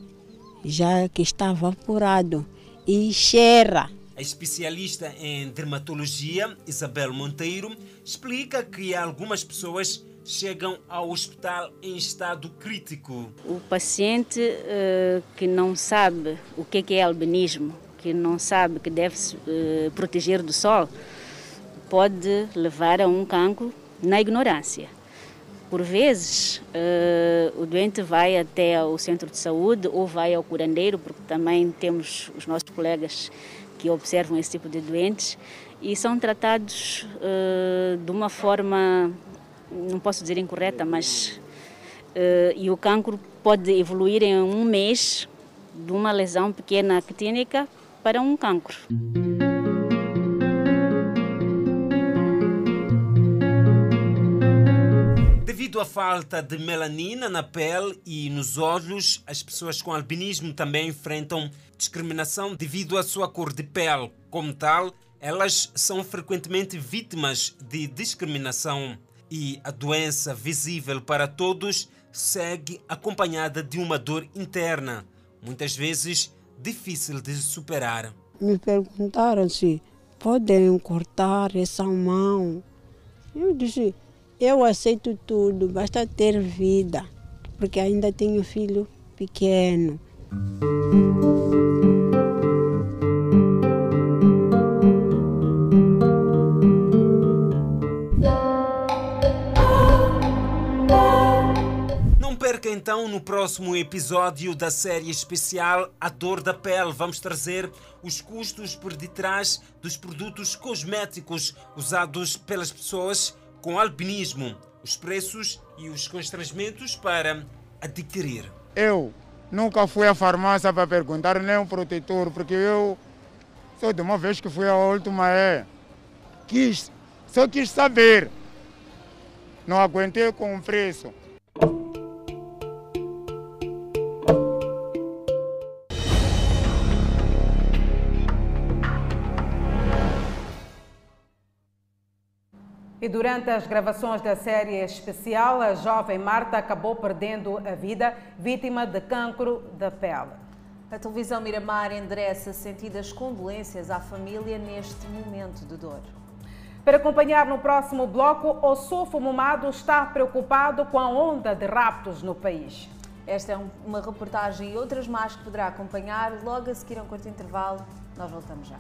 [SPEAKER 37] já que estava apurado. E cheira.
[SPEAKER 33] A especialista em dermatologia, Isabel Monteiro, explica que algumas pessoas chegam ao hospital em estado crítico.
[SPEAKER 38] O paciente uh, que não sabe o que é albinismo, que não sabe que deve se uh, proteger do sol, pode levar a um cancro na ignorância. Por vezes, uh, o doente vai até o centro de saúde ou vai ao curandeiro, porque também temos os nossos colegas que observam esse tipo de doentes e são tratados de uma forma não posso dizer incorreta, mas uh, e o cancro pode evoluir em um mês de uma lesão pequena clínica para um cancro.
[SPEAKER 33] Devido à falta de melanina na pele e nos olhos, as pessoas com albinismo também enfrentam discriminação devido à sua cor de pele. Como tal, elas são frequentemente vítimas de discriminação e a doença visível para todos segue acompanhada de uma dor interna, muitas vezes difícil de superar.
[SPEAKER 37] Me perguntaram se podem cortar essa mão. Eu disse, eu aceito tudo, basta ter vida, porque ainda tenho filho pequeno.
[SPEAKER 33] Perca então no próximo episódio da série especial A Dor da Pele. Vamos trazer os custos por detrás dos produtos cosméticos usados pelas pessoas com albinismo, os preços e os constrangimentos para adquirir.
[SPEAKER 39] Eu nunca fui à farmácia para perguntar nem um protetor, porque eu só de uma vez que fui a última é quis, só quis saber. Não aguentei com o preço.
[SPEAKER 3] E durante as gravações da série especial, a jovem Marta acabou perdendo a vida, vítima de cancro da pele.
[SPEAKER 1] A televisão Miramar endereça sentidas condolências à família neste momento de dor.
[SPEAKER 3] Para acompanhar no próximo bloco, o Sufo Mumado está preocupado com a onda de raptos no país.
[SPEAKER 1] Esta é uma reportagem e outras mais que poderá acompanhar logo a seguir a um curto intervalo. Nós voltamos já.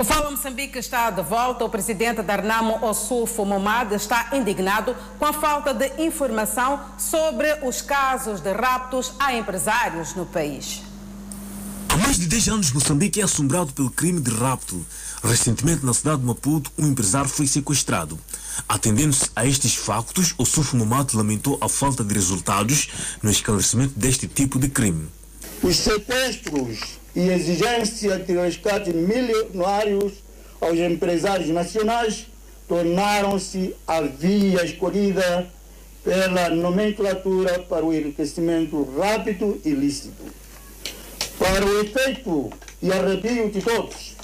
[SPEAKER 3] O Fala Moçambique está de volta. O presidente da Arnamo, Ossufo Momad, está indignado com a falta de informação sobre os casos de raptos a empresários no país.
[SPEAKER 40] Há mais de 10 anos, Moçambique é assombrado pelo crime de rapto. Recentemente, na cidade de Maputo, um empresário foi sequestrado. Atendendo-se a estes factos, o Sufo Momad lamentou a falta de resultados no esclarecimento deste tipo de crime.
[SPEAKER 41] Os sequestros e exigência de resgate milionários aos empresários nacionais tornaram-se a via escolhida pela nomenclatura para o enriquecimento rápido e lícito. Para o efeito e arrepio de todos,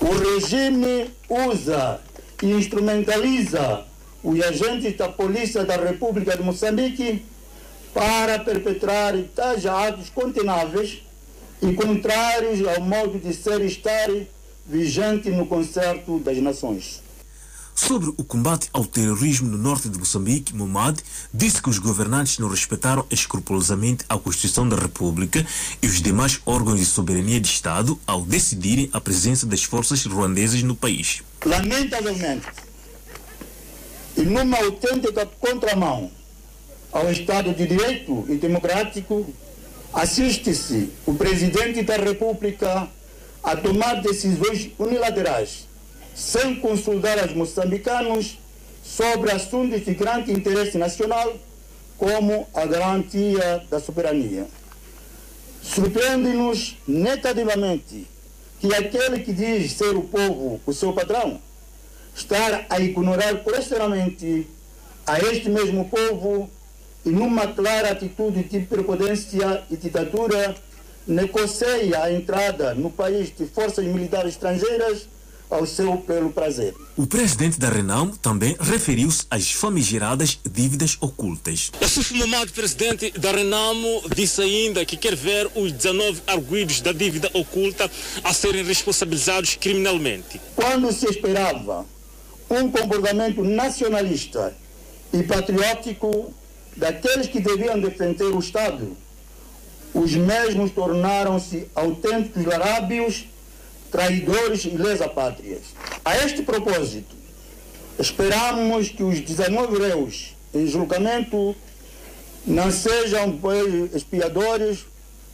[SPEAKER 41] o regime usa e instrumentaliza os agentes da Polícia da República de Moçambique para perpetrar tais atos condenáveis e contrários ao modo de ser e estar vigente no concerto das nações.
[SPEAKER 40] Sobre o combate ao terrorismo no norte de Moçambique, Momad disse que os governantes não respeitaram escrupulosamente a Constituição da República e os demais órgãos de soberania de Estado ao decidirem a presença das forças ruandesas no país.
[SPEAKER 41] Lamentavelmente, e numa autêntica contramão ao Estado de Direito e Democrático, assiste-se o Presidente da República a tomar decisões unilaterais, sem consultar os moçambicanos sobre assuntos de grande interesse nacional, como a garantia da soberania. Surpreende-nos negativamente que aquele que diz ser o povo o seu patrão, estar a ignorar grosseiramente a este mesmo povo e numa clara atitude de prepotência e ditadura, negocia a entrada no país de forças militares estrangeiras ao seu pelo prazer.
[SPEAKER 40] O presidente da Renam também referiu-se às famigeradas dívidas ocultas.
[SPEAKER 42] O Mamad, presidente da Renamo, disse ainda que quer ver os 19 arguidos da dívida oculta a serem responsabilizados criminalmente.
[SPEAKER 41] Quando se esperava um comportamento nacionalista e patriótico daqueles que deviam defender o Estado, os mesmos tornaram-se autênticos larábios, traidores e lesa-pátrias. A este propósito, esperamos que os 19 réus em julgamento não sejam expiadores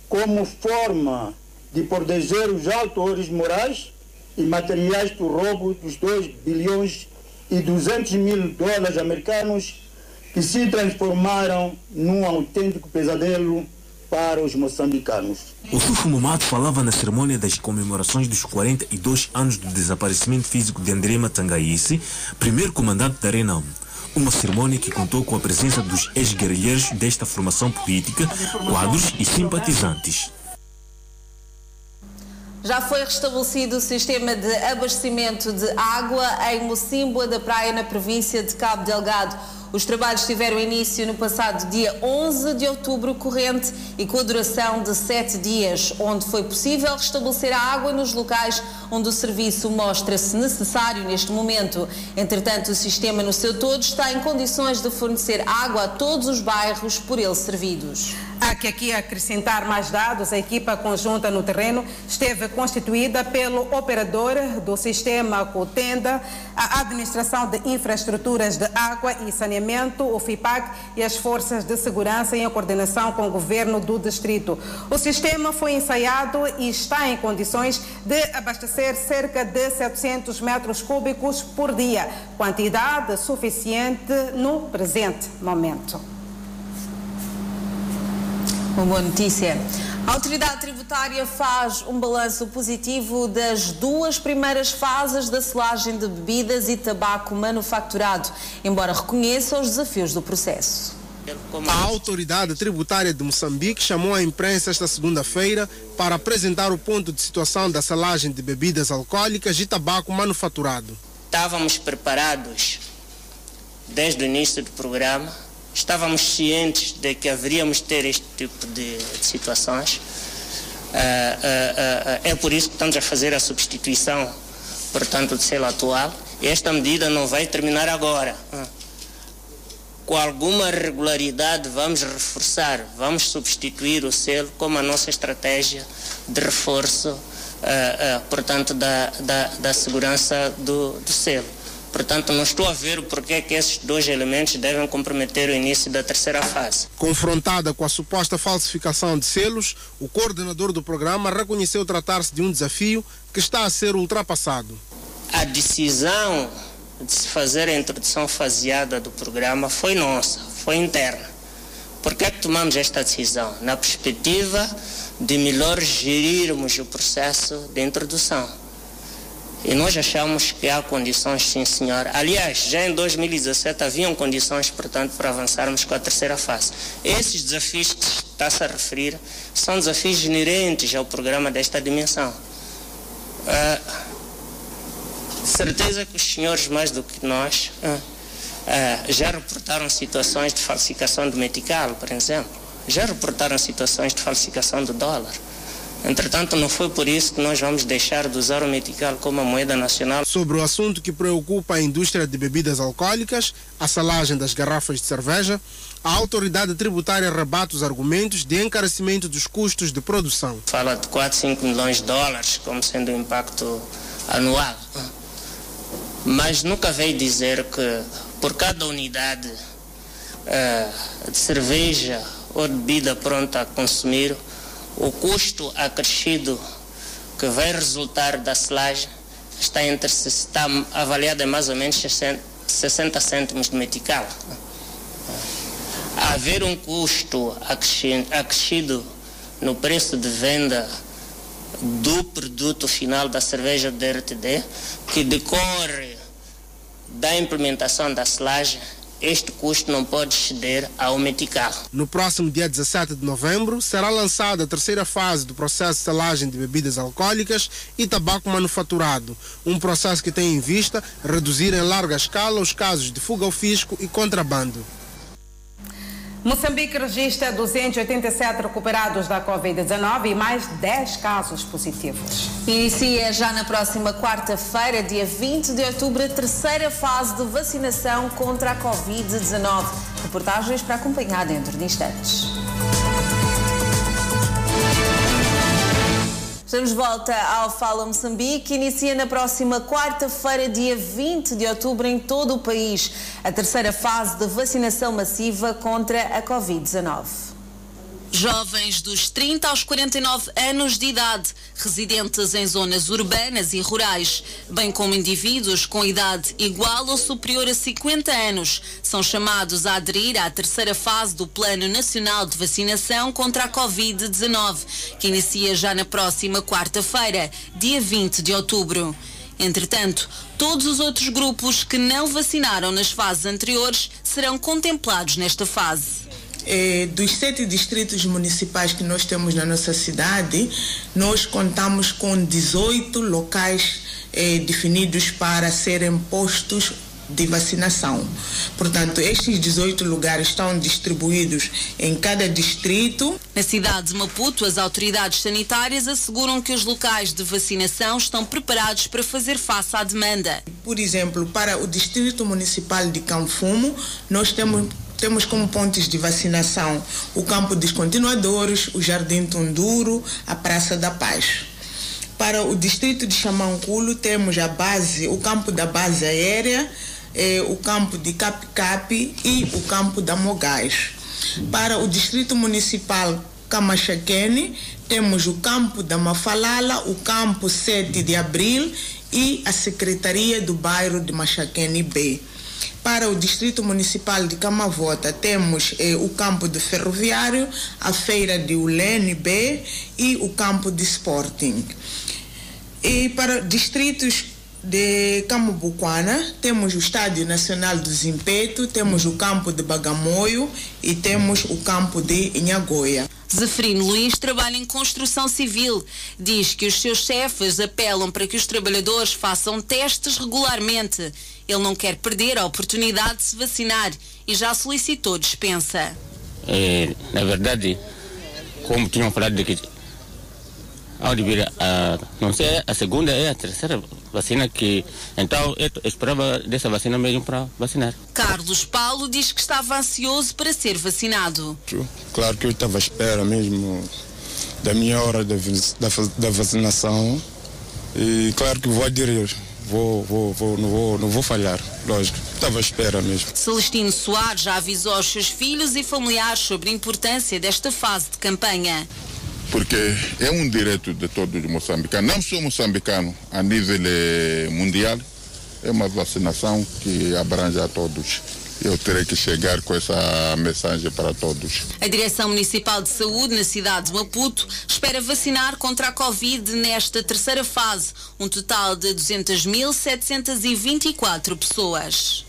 [SPEAKER 41] como forma de proteger os autores morais e materiais do roubo dos 2 bilhões e 200 mil dólares americanos que se transformaram num autêntico pesadelo para os moçambicanos.
[SPEAKER 40] O Sufo Mumato falava na cerimônia das comemorações dos 42 anos do desaparecimento físico de André Matangaíce, primeiro comandante da Renam. Uma cerimônia que contou com a presença dos ex-guerrilheiros desta formação política, quadros e simpatizantes.
[SPEAKER 1] Já foi restabelecido o sistema de abastecimento de água em Mocimboa da Praia, na província de Cabo Delgado. Os trabalhos tiveram início no passado dia 11 de outubro corrente e com a duração de sete dias, onde foi possível restabelecer a água nos locais onde o serviço mostra-se necessário neste momento. Entretanto, o sistema no seu todo está em condições de fornecer água a todos os bairros por ele servidos.
[SPEAKER 3] Há que aqui acrescentar mais dados. A equipa conjunta no terreno esteve constituída pelo operador do sistema Cotenda, a Administração de Infraestruturas de Água e Saneamento, o FIPAC, e as Forças de Segurança em coordenação com o governo do distrito. O sistema foi ensaiado e está em condições de abastecer cerca de 700 metros cúbicos por dia, quantidade suficiente no presente momento.
[SPEAKER 1] Uma boa notícia. A autoridade tributária faz um balanço positivo das duas primeiras fases da selagem de bebidas e tabaco manufaturado, embora reconheça os desafios do processo.
[SPEAKER 43] A autoridade tributária de Moçambique chamou a imprensa esta segunda-feira para apresentar o ponto de situação da selagem de bebidas alcoólicas e tabaco manufaturado.
[SPEAKER 44] Estávamos preparados desde o início do programa estávamos cientes de que haveríamos ter este tipo de, situações. Uh, uh, uh, é por isso que estamos a fazer a substituição, portanto, do selo atual. E esta medida não vai terminar agora. Com alguma regularidade vamos reforçar, vamos substituir o selo como a nossa estratégia de reforço, portanto, da, da, da segurança do, do selo. Portanto, não estou a ver o porquê que esses dois elementos devem comprometer o início da terceira fase.
[SPEAKER 43] Confrontada com a suposta falsificação de selos, o coordenador do programa reconheceu tratar-se de um desafio que está a ser ultrapassado.
[SPEAKER 44] A decisão de se fazer a introdução faseada do programa foi nossa, foi interna. Por que, é que tomamos esta decisão? Na perspectiva de melhor gerirmos o processo de introdução. E nós achamos que há condições, sim, senhor. Aliás, já em 2017 haviam condições, portanto, para avançarmos com a terceira fase. Esses desafios que está-se a referir são desafios inerentes ao programa desta dimensão. Uh, certeza que os senhores, mais do que nós, uh, uh, já reportaram situações de falsificação do metical, por exemplo. Já reportaram situações de falsificação do dólar. Entretanto, não foi por isso que nós vamos deixar de usar o metical como a moeda nacional.
[SPEAKER 43] Sobre o assunto que preocupa a indústria de bebidas alcoólicas, a salagem das garrafas de cerveja, a autoridade tributária rebate os argumentos de encarecimento dos custos de produção.
[SPEAKER 44] Fala de 4, 5 milhões de dólares como sendo o impacto anual. Mas nunca veio dizer que por cada unidade uh, de cerveja ou de bebida pronta a consumir, o custo acrescido que vai resultar da selagem está, entre, está avaliado em mais ou menos 60 cêntimos de metical. Haver um custo acrescido no preço de venda do produto final da cerveja DRTD, que decorre da implementação da selagem, este custo não pode ceder ao metical.
[SPEAKER 43] No próximo dia 17 de novembro, será lançada a terceira fase do processo de selagem de bebidas alcoólicas e tabaco manufaturado, um processo que tem em vista reduzir em larga escala os casos de fuga ao fisco e contrabando.
[SPEAKER 3] Moçambique registra 287 recuperados da Covid-19 e mais 10 casos positivos.
[SPEAKER 1] Inicia já na próxima quarta-feira, dia 20 de outubro, a terceira fase de vacinação contra a Covid-19. Reportagens para acompanhar dentro de instantes. Estamos de volta ao Fala Moçambique. Inicia na próxima quarta-feira, dia 20 de outubro, em todo o país, a terceira fase de vacinação massiva contra a Covid-19. Jovens dos 30 aos 49 anos de idade, residentes em zonas urbanas e rurais, bem como indivíduos com idade igual ou superior a 50 anos, são chamados a aderir à terceira fase do Plano Nacional de Vacinação contra a Covid-19, que inicia já na próxima quarta-feira, dia 20 de outubro. Entretanto, todos os outros grupos que não vacinaram nas fases anteriores serão contemplados nesta fase.
[SPEAKER 45] Eh, dos sete distritos municipais que nós temos na nossa cidade, nós contamos com 18 locais eh, definidos para serem postos de vacinação. Portanto, estes 18 lugares estão distribuídos em cada distrito.
[SPEAKER 1] Na cidade de Maputo, as autoridades sanitárias asseguram que os locais de vacinação estão preparados para fazer face à demanda.
[SPEAKER 45] Por exemplo, para o distrito municipal de Canfumo, nós temos temos como pontos de vacinação o campo dos continuadores, o Jardim Tunduro, a Praça da Paz. Para o distrito de Chamanculo temos a base, o campo da base aérea, eh, o campo de Cap-Cap e o campo da Mogás. Para o distrito municipal Camachaquene, temos o campo da Mafalala, o campo 7 de Abril e a Secretaria do Bairro de Machaquene B. Para o Distrito Municipal de Camavota, temos eh, o campo de ferroviário, a feira de Ulene B e o campo de Sporting. E para distritos de Camubuquana, temos o Estádio Nacional do Zimpeto, temos o campo de Bagamoio e temos o campo de Inhagoia.
[SPEAKER 1] Zeferino Luiz trabalha em construção civil. Diz que os seus chefes apelam para que os trabalhadores façam testes regularmente. Ele não quer perder a oportunidade de se vacinar e já solicitou dispensa.
[SPEAKER 46] É, na verdade, como tinham falado de que ao vir a, não sei, a segunda é a terceira vacina que então eu esperava dessa vacina mesmo para vacinar.
[SPEAKER 1] Carlos Paulo diz que estava ansioso para ser vacinado.
[SPEAKER 30] Claro que eu estava à espera mesmo da minha hora da, da, da vacinação e claro que vou aderir. Vou, vou, vou, não vou, não vou falhar, lógico. Estava à espera mesmo.
[SPEAKER 1] Celestino Soares já avisou aos seus filhos e familiares sobre a importância desta fase de campanha
[SPEAKER 47] porque é um direito de todos os moçambicanos, não só moçambicano, a nível eh, mundial, é uma vacinação que abrange a todos. Eu terei que chegar com essa mensagem para todos.
[SPEAKER 1] A Direção Municipal de Saúde na cidade de Maputo espera vacinar contra a Covid nesta terceira fase, um total de 200.724 pessoas.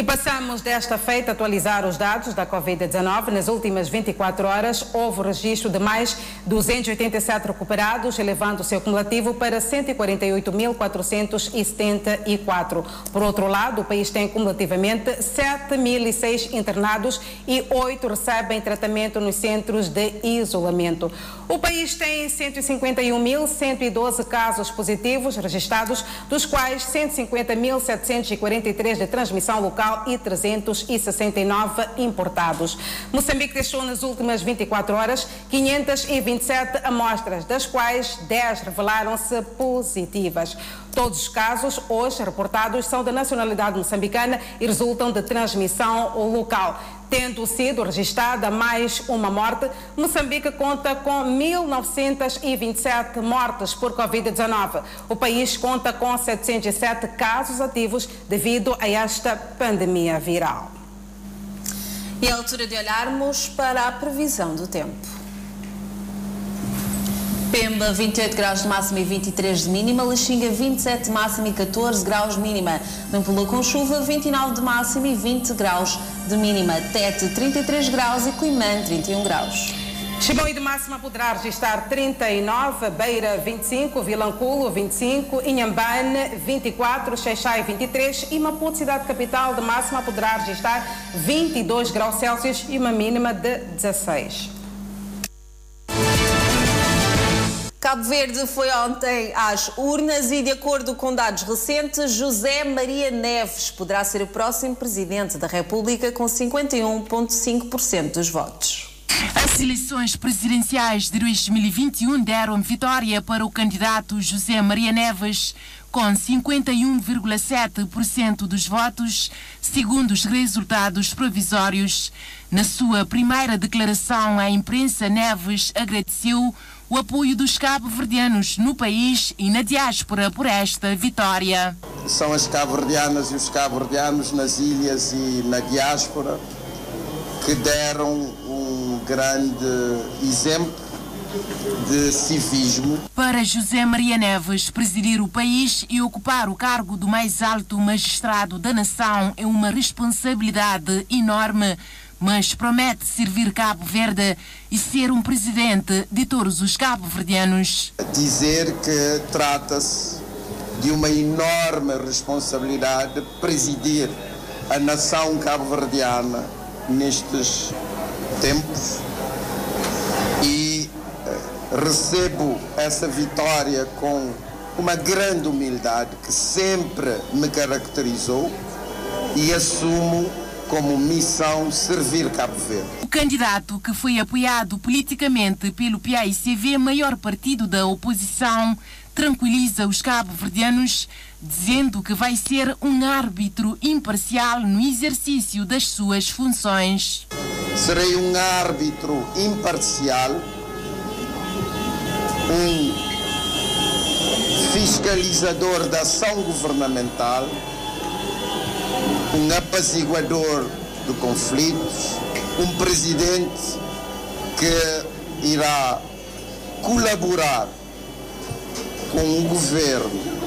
[SPEAKER 3] E passamos desta feita a atualizar os dados da Covid-19. Nas últimas 24 horas, houve registro de mais 287 recuperados, elevando o seu cumulativo para 148.474. Por outro lado, o país tem cumulativamente 7.006 internados e 8 recebem tratamento nos centros de isolamento. O país tem 151.112 casos positivos registrados, dos quais 150.743 de transmissão local e 369 importados. Moçambique deixou nas últimas 24 horas 527 amostras, das quais 10 revelaram-se positivas. Todos os casos hoje reportados são da nacionalidade moçambicana e resultam de transmissão local. Tendo sido registrada mais uma morte, Moçambique conta com 1.927 mortes por Covid-19. O país conta com 707 casos ativos devido a esta pandemia viral.
[SPEAKER 1] E é altura de olharmos para a previsão do tempo. Pemba 28 graus de máxima e 23 de mínima, Lixinga 27 de máxima e 14 graus de mínima, Nampula com chuva 29 de máxima e 20 graus de mínima, Tete 33 graus e Coimã 31 graus.
[SPEAKER 3] Chimão de máxima poderá registrar 39, Beira 25, Vilanculo 25, Inhambane 24, Xeixai 23 e Maputo, cidade capital, de máxima poderá registrar 22 graus Celsius e uma mínima de 16.
[SPEAKER 1] Cabo Verde foi ontem às urnas e, de acordo com dados recentes, José Maria Neves poderá ser o próximo presidente da República com 51,5% dos votos.
[SPEAKER 48] As eleições presidenciais de 2021 deram vitória para o candidato José Maria Neves, com 51,7% dos votos, segundo os resultados provisórios. Na sua primeira declaração à imprensa, Neves agradeceu o apoio dos cabo-verdianos no país e na diáspora por esta vitória.
[SPEAKER 49] São as cabo-verdianas e os cabo-verdianos nas ilhas e na diáspora que deram um grande exemplo de civismo.
[SPEAKER 48] Para José Maria Neves, presidir o país e ocupar o cargo do mais alto magistrado da nação é uma responsabilidade enorme mas promete servir Cabo Verde e ser um presidente de todos os cabo-verdianos.
[SPEAKER 49] Dizer que trata-se de uma enorme responsabilidade presidir a nação cabo-verdiana nestes tempos e eh, recebo essa vitória com uma grande humildade que sempre me caracterizou e assumo como missão servir Cabo Verde.
[SPEAKER 48] O candidato que foi apoiado politicamente pelo PAICV, maior partido da oposição, tranquiliza os cabo-verdianos, dizendo que vai ser um árbitro imparcial no exercício das suas funções.
[SPEAKER 49] Serei um árbitro imparcial, um fiscalizador da ação governamental um apaziguador de conflitos, um presidente que irá colaborar com o governo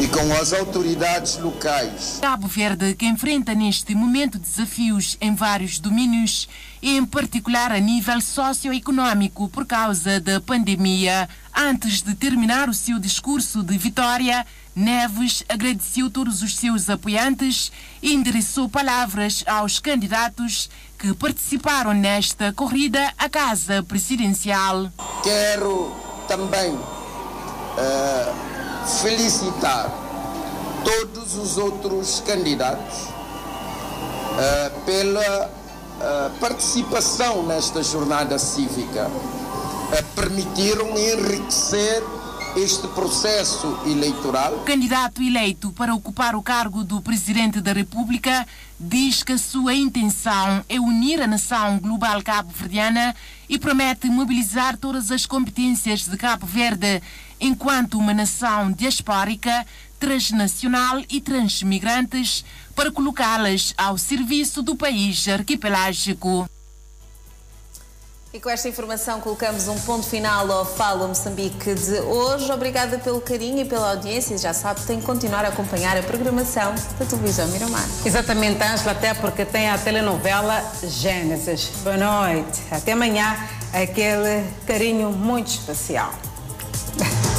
[SPEAKER 49] e com as autoridades locais.
[SPEAKER 48] Cabo Verde, que enfrenta neste momento desafios em vários domínios, em particular a nível socioeconômico por causa da pandemia. Antes de terminar o seu discurso de vitória, Neves agradeceu todos os seus apoiantes e endereçou palavras aos candidatos que participaram nesta corrida à Casa Presidencial.
[SPEAKER 49] Quero também uh, felicitar todos os outros candidatos uh, pela uh, participação nesta jornada cívica. permitiram enriquecer este processo eleitoral.
[SPEAKER 48] O candidato eleito para ocupar o cargo do presidente da República diz que a sua intenção é unir a nação global cabo-verdiana e promete mobilizar todas as competências de Cabo Verde enquanto uma nação diaspórica, transnacional e transmigrantes para colocá-las ao serviço do país arquipelágico.
[SPEAKER 1] E com esta informação colocamos um ponto final ao Fala Moçambique de hoje. Obrigada pelo carinho e pela audiência. Já sabe, tem que continuar a acompanhar a programação da televisão Miramar.
[SPEAKER 3] Exatamente, Ângela, até porque tem a telenovela Gênesis. Boa noite. Até amanhã, aquele carinho muito especial.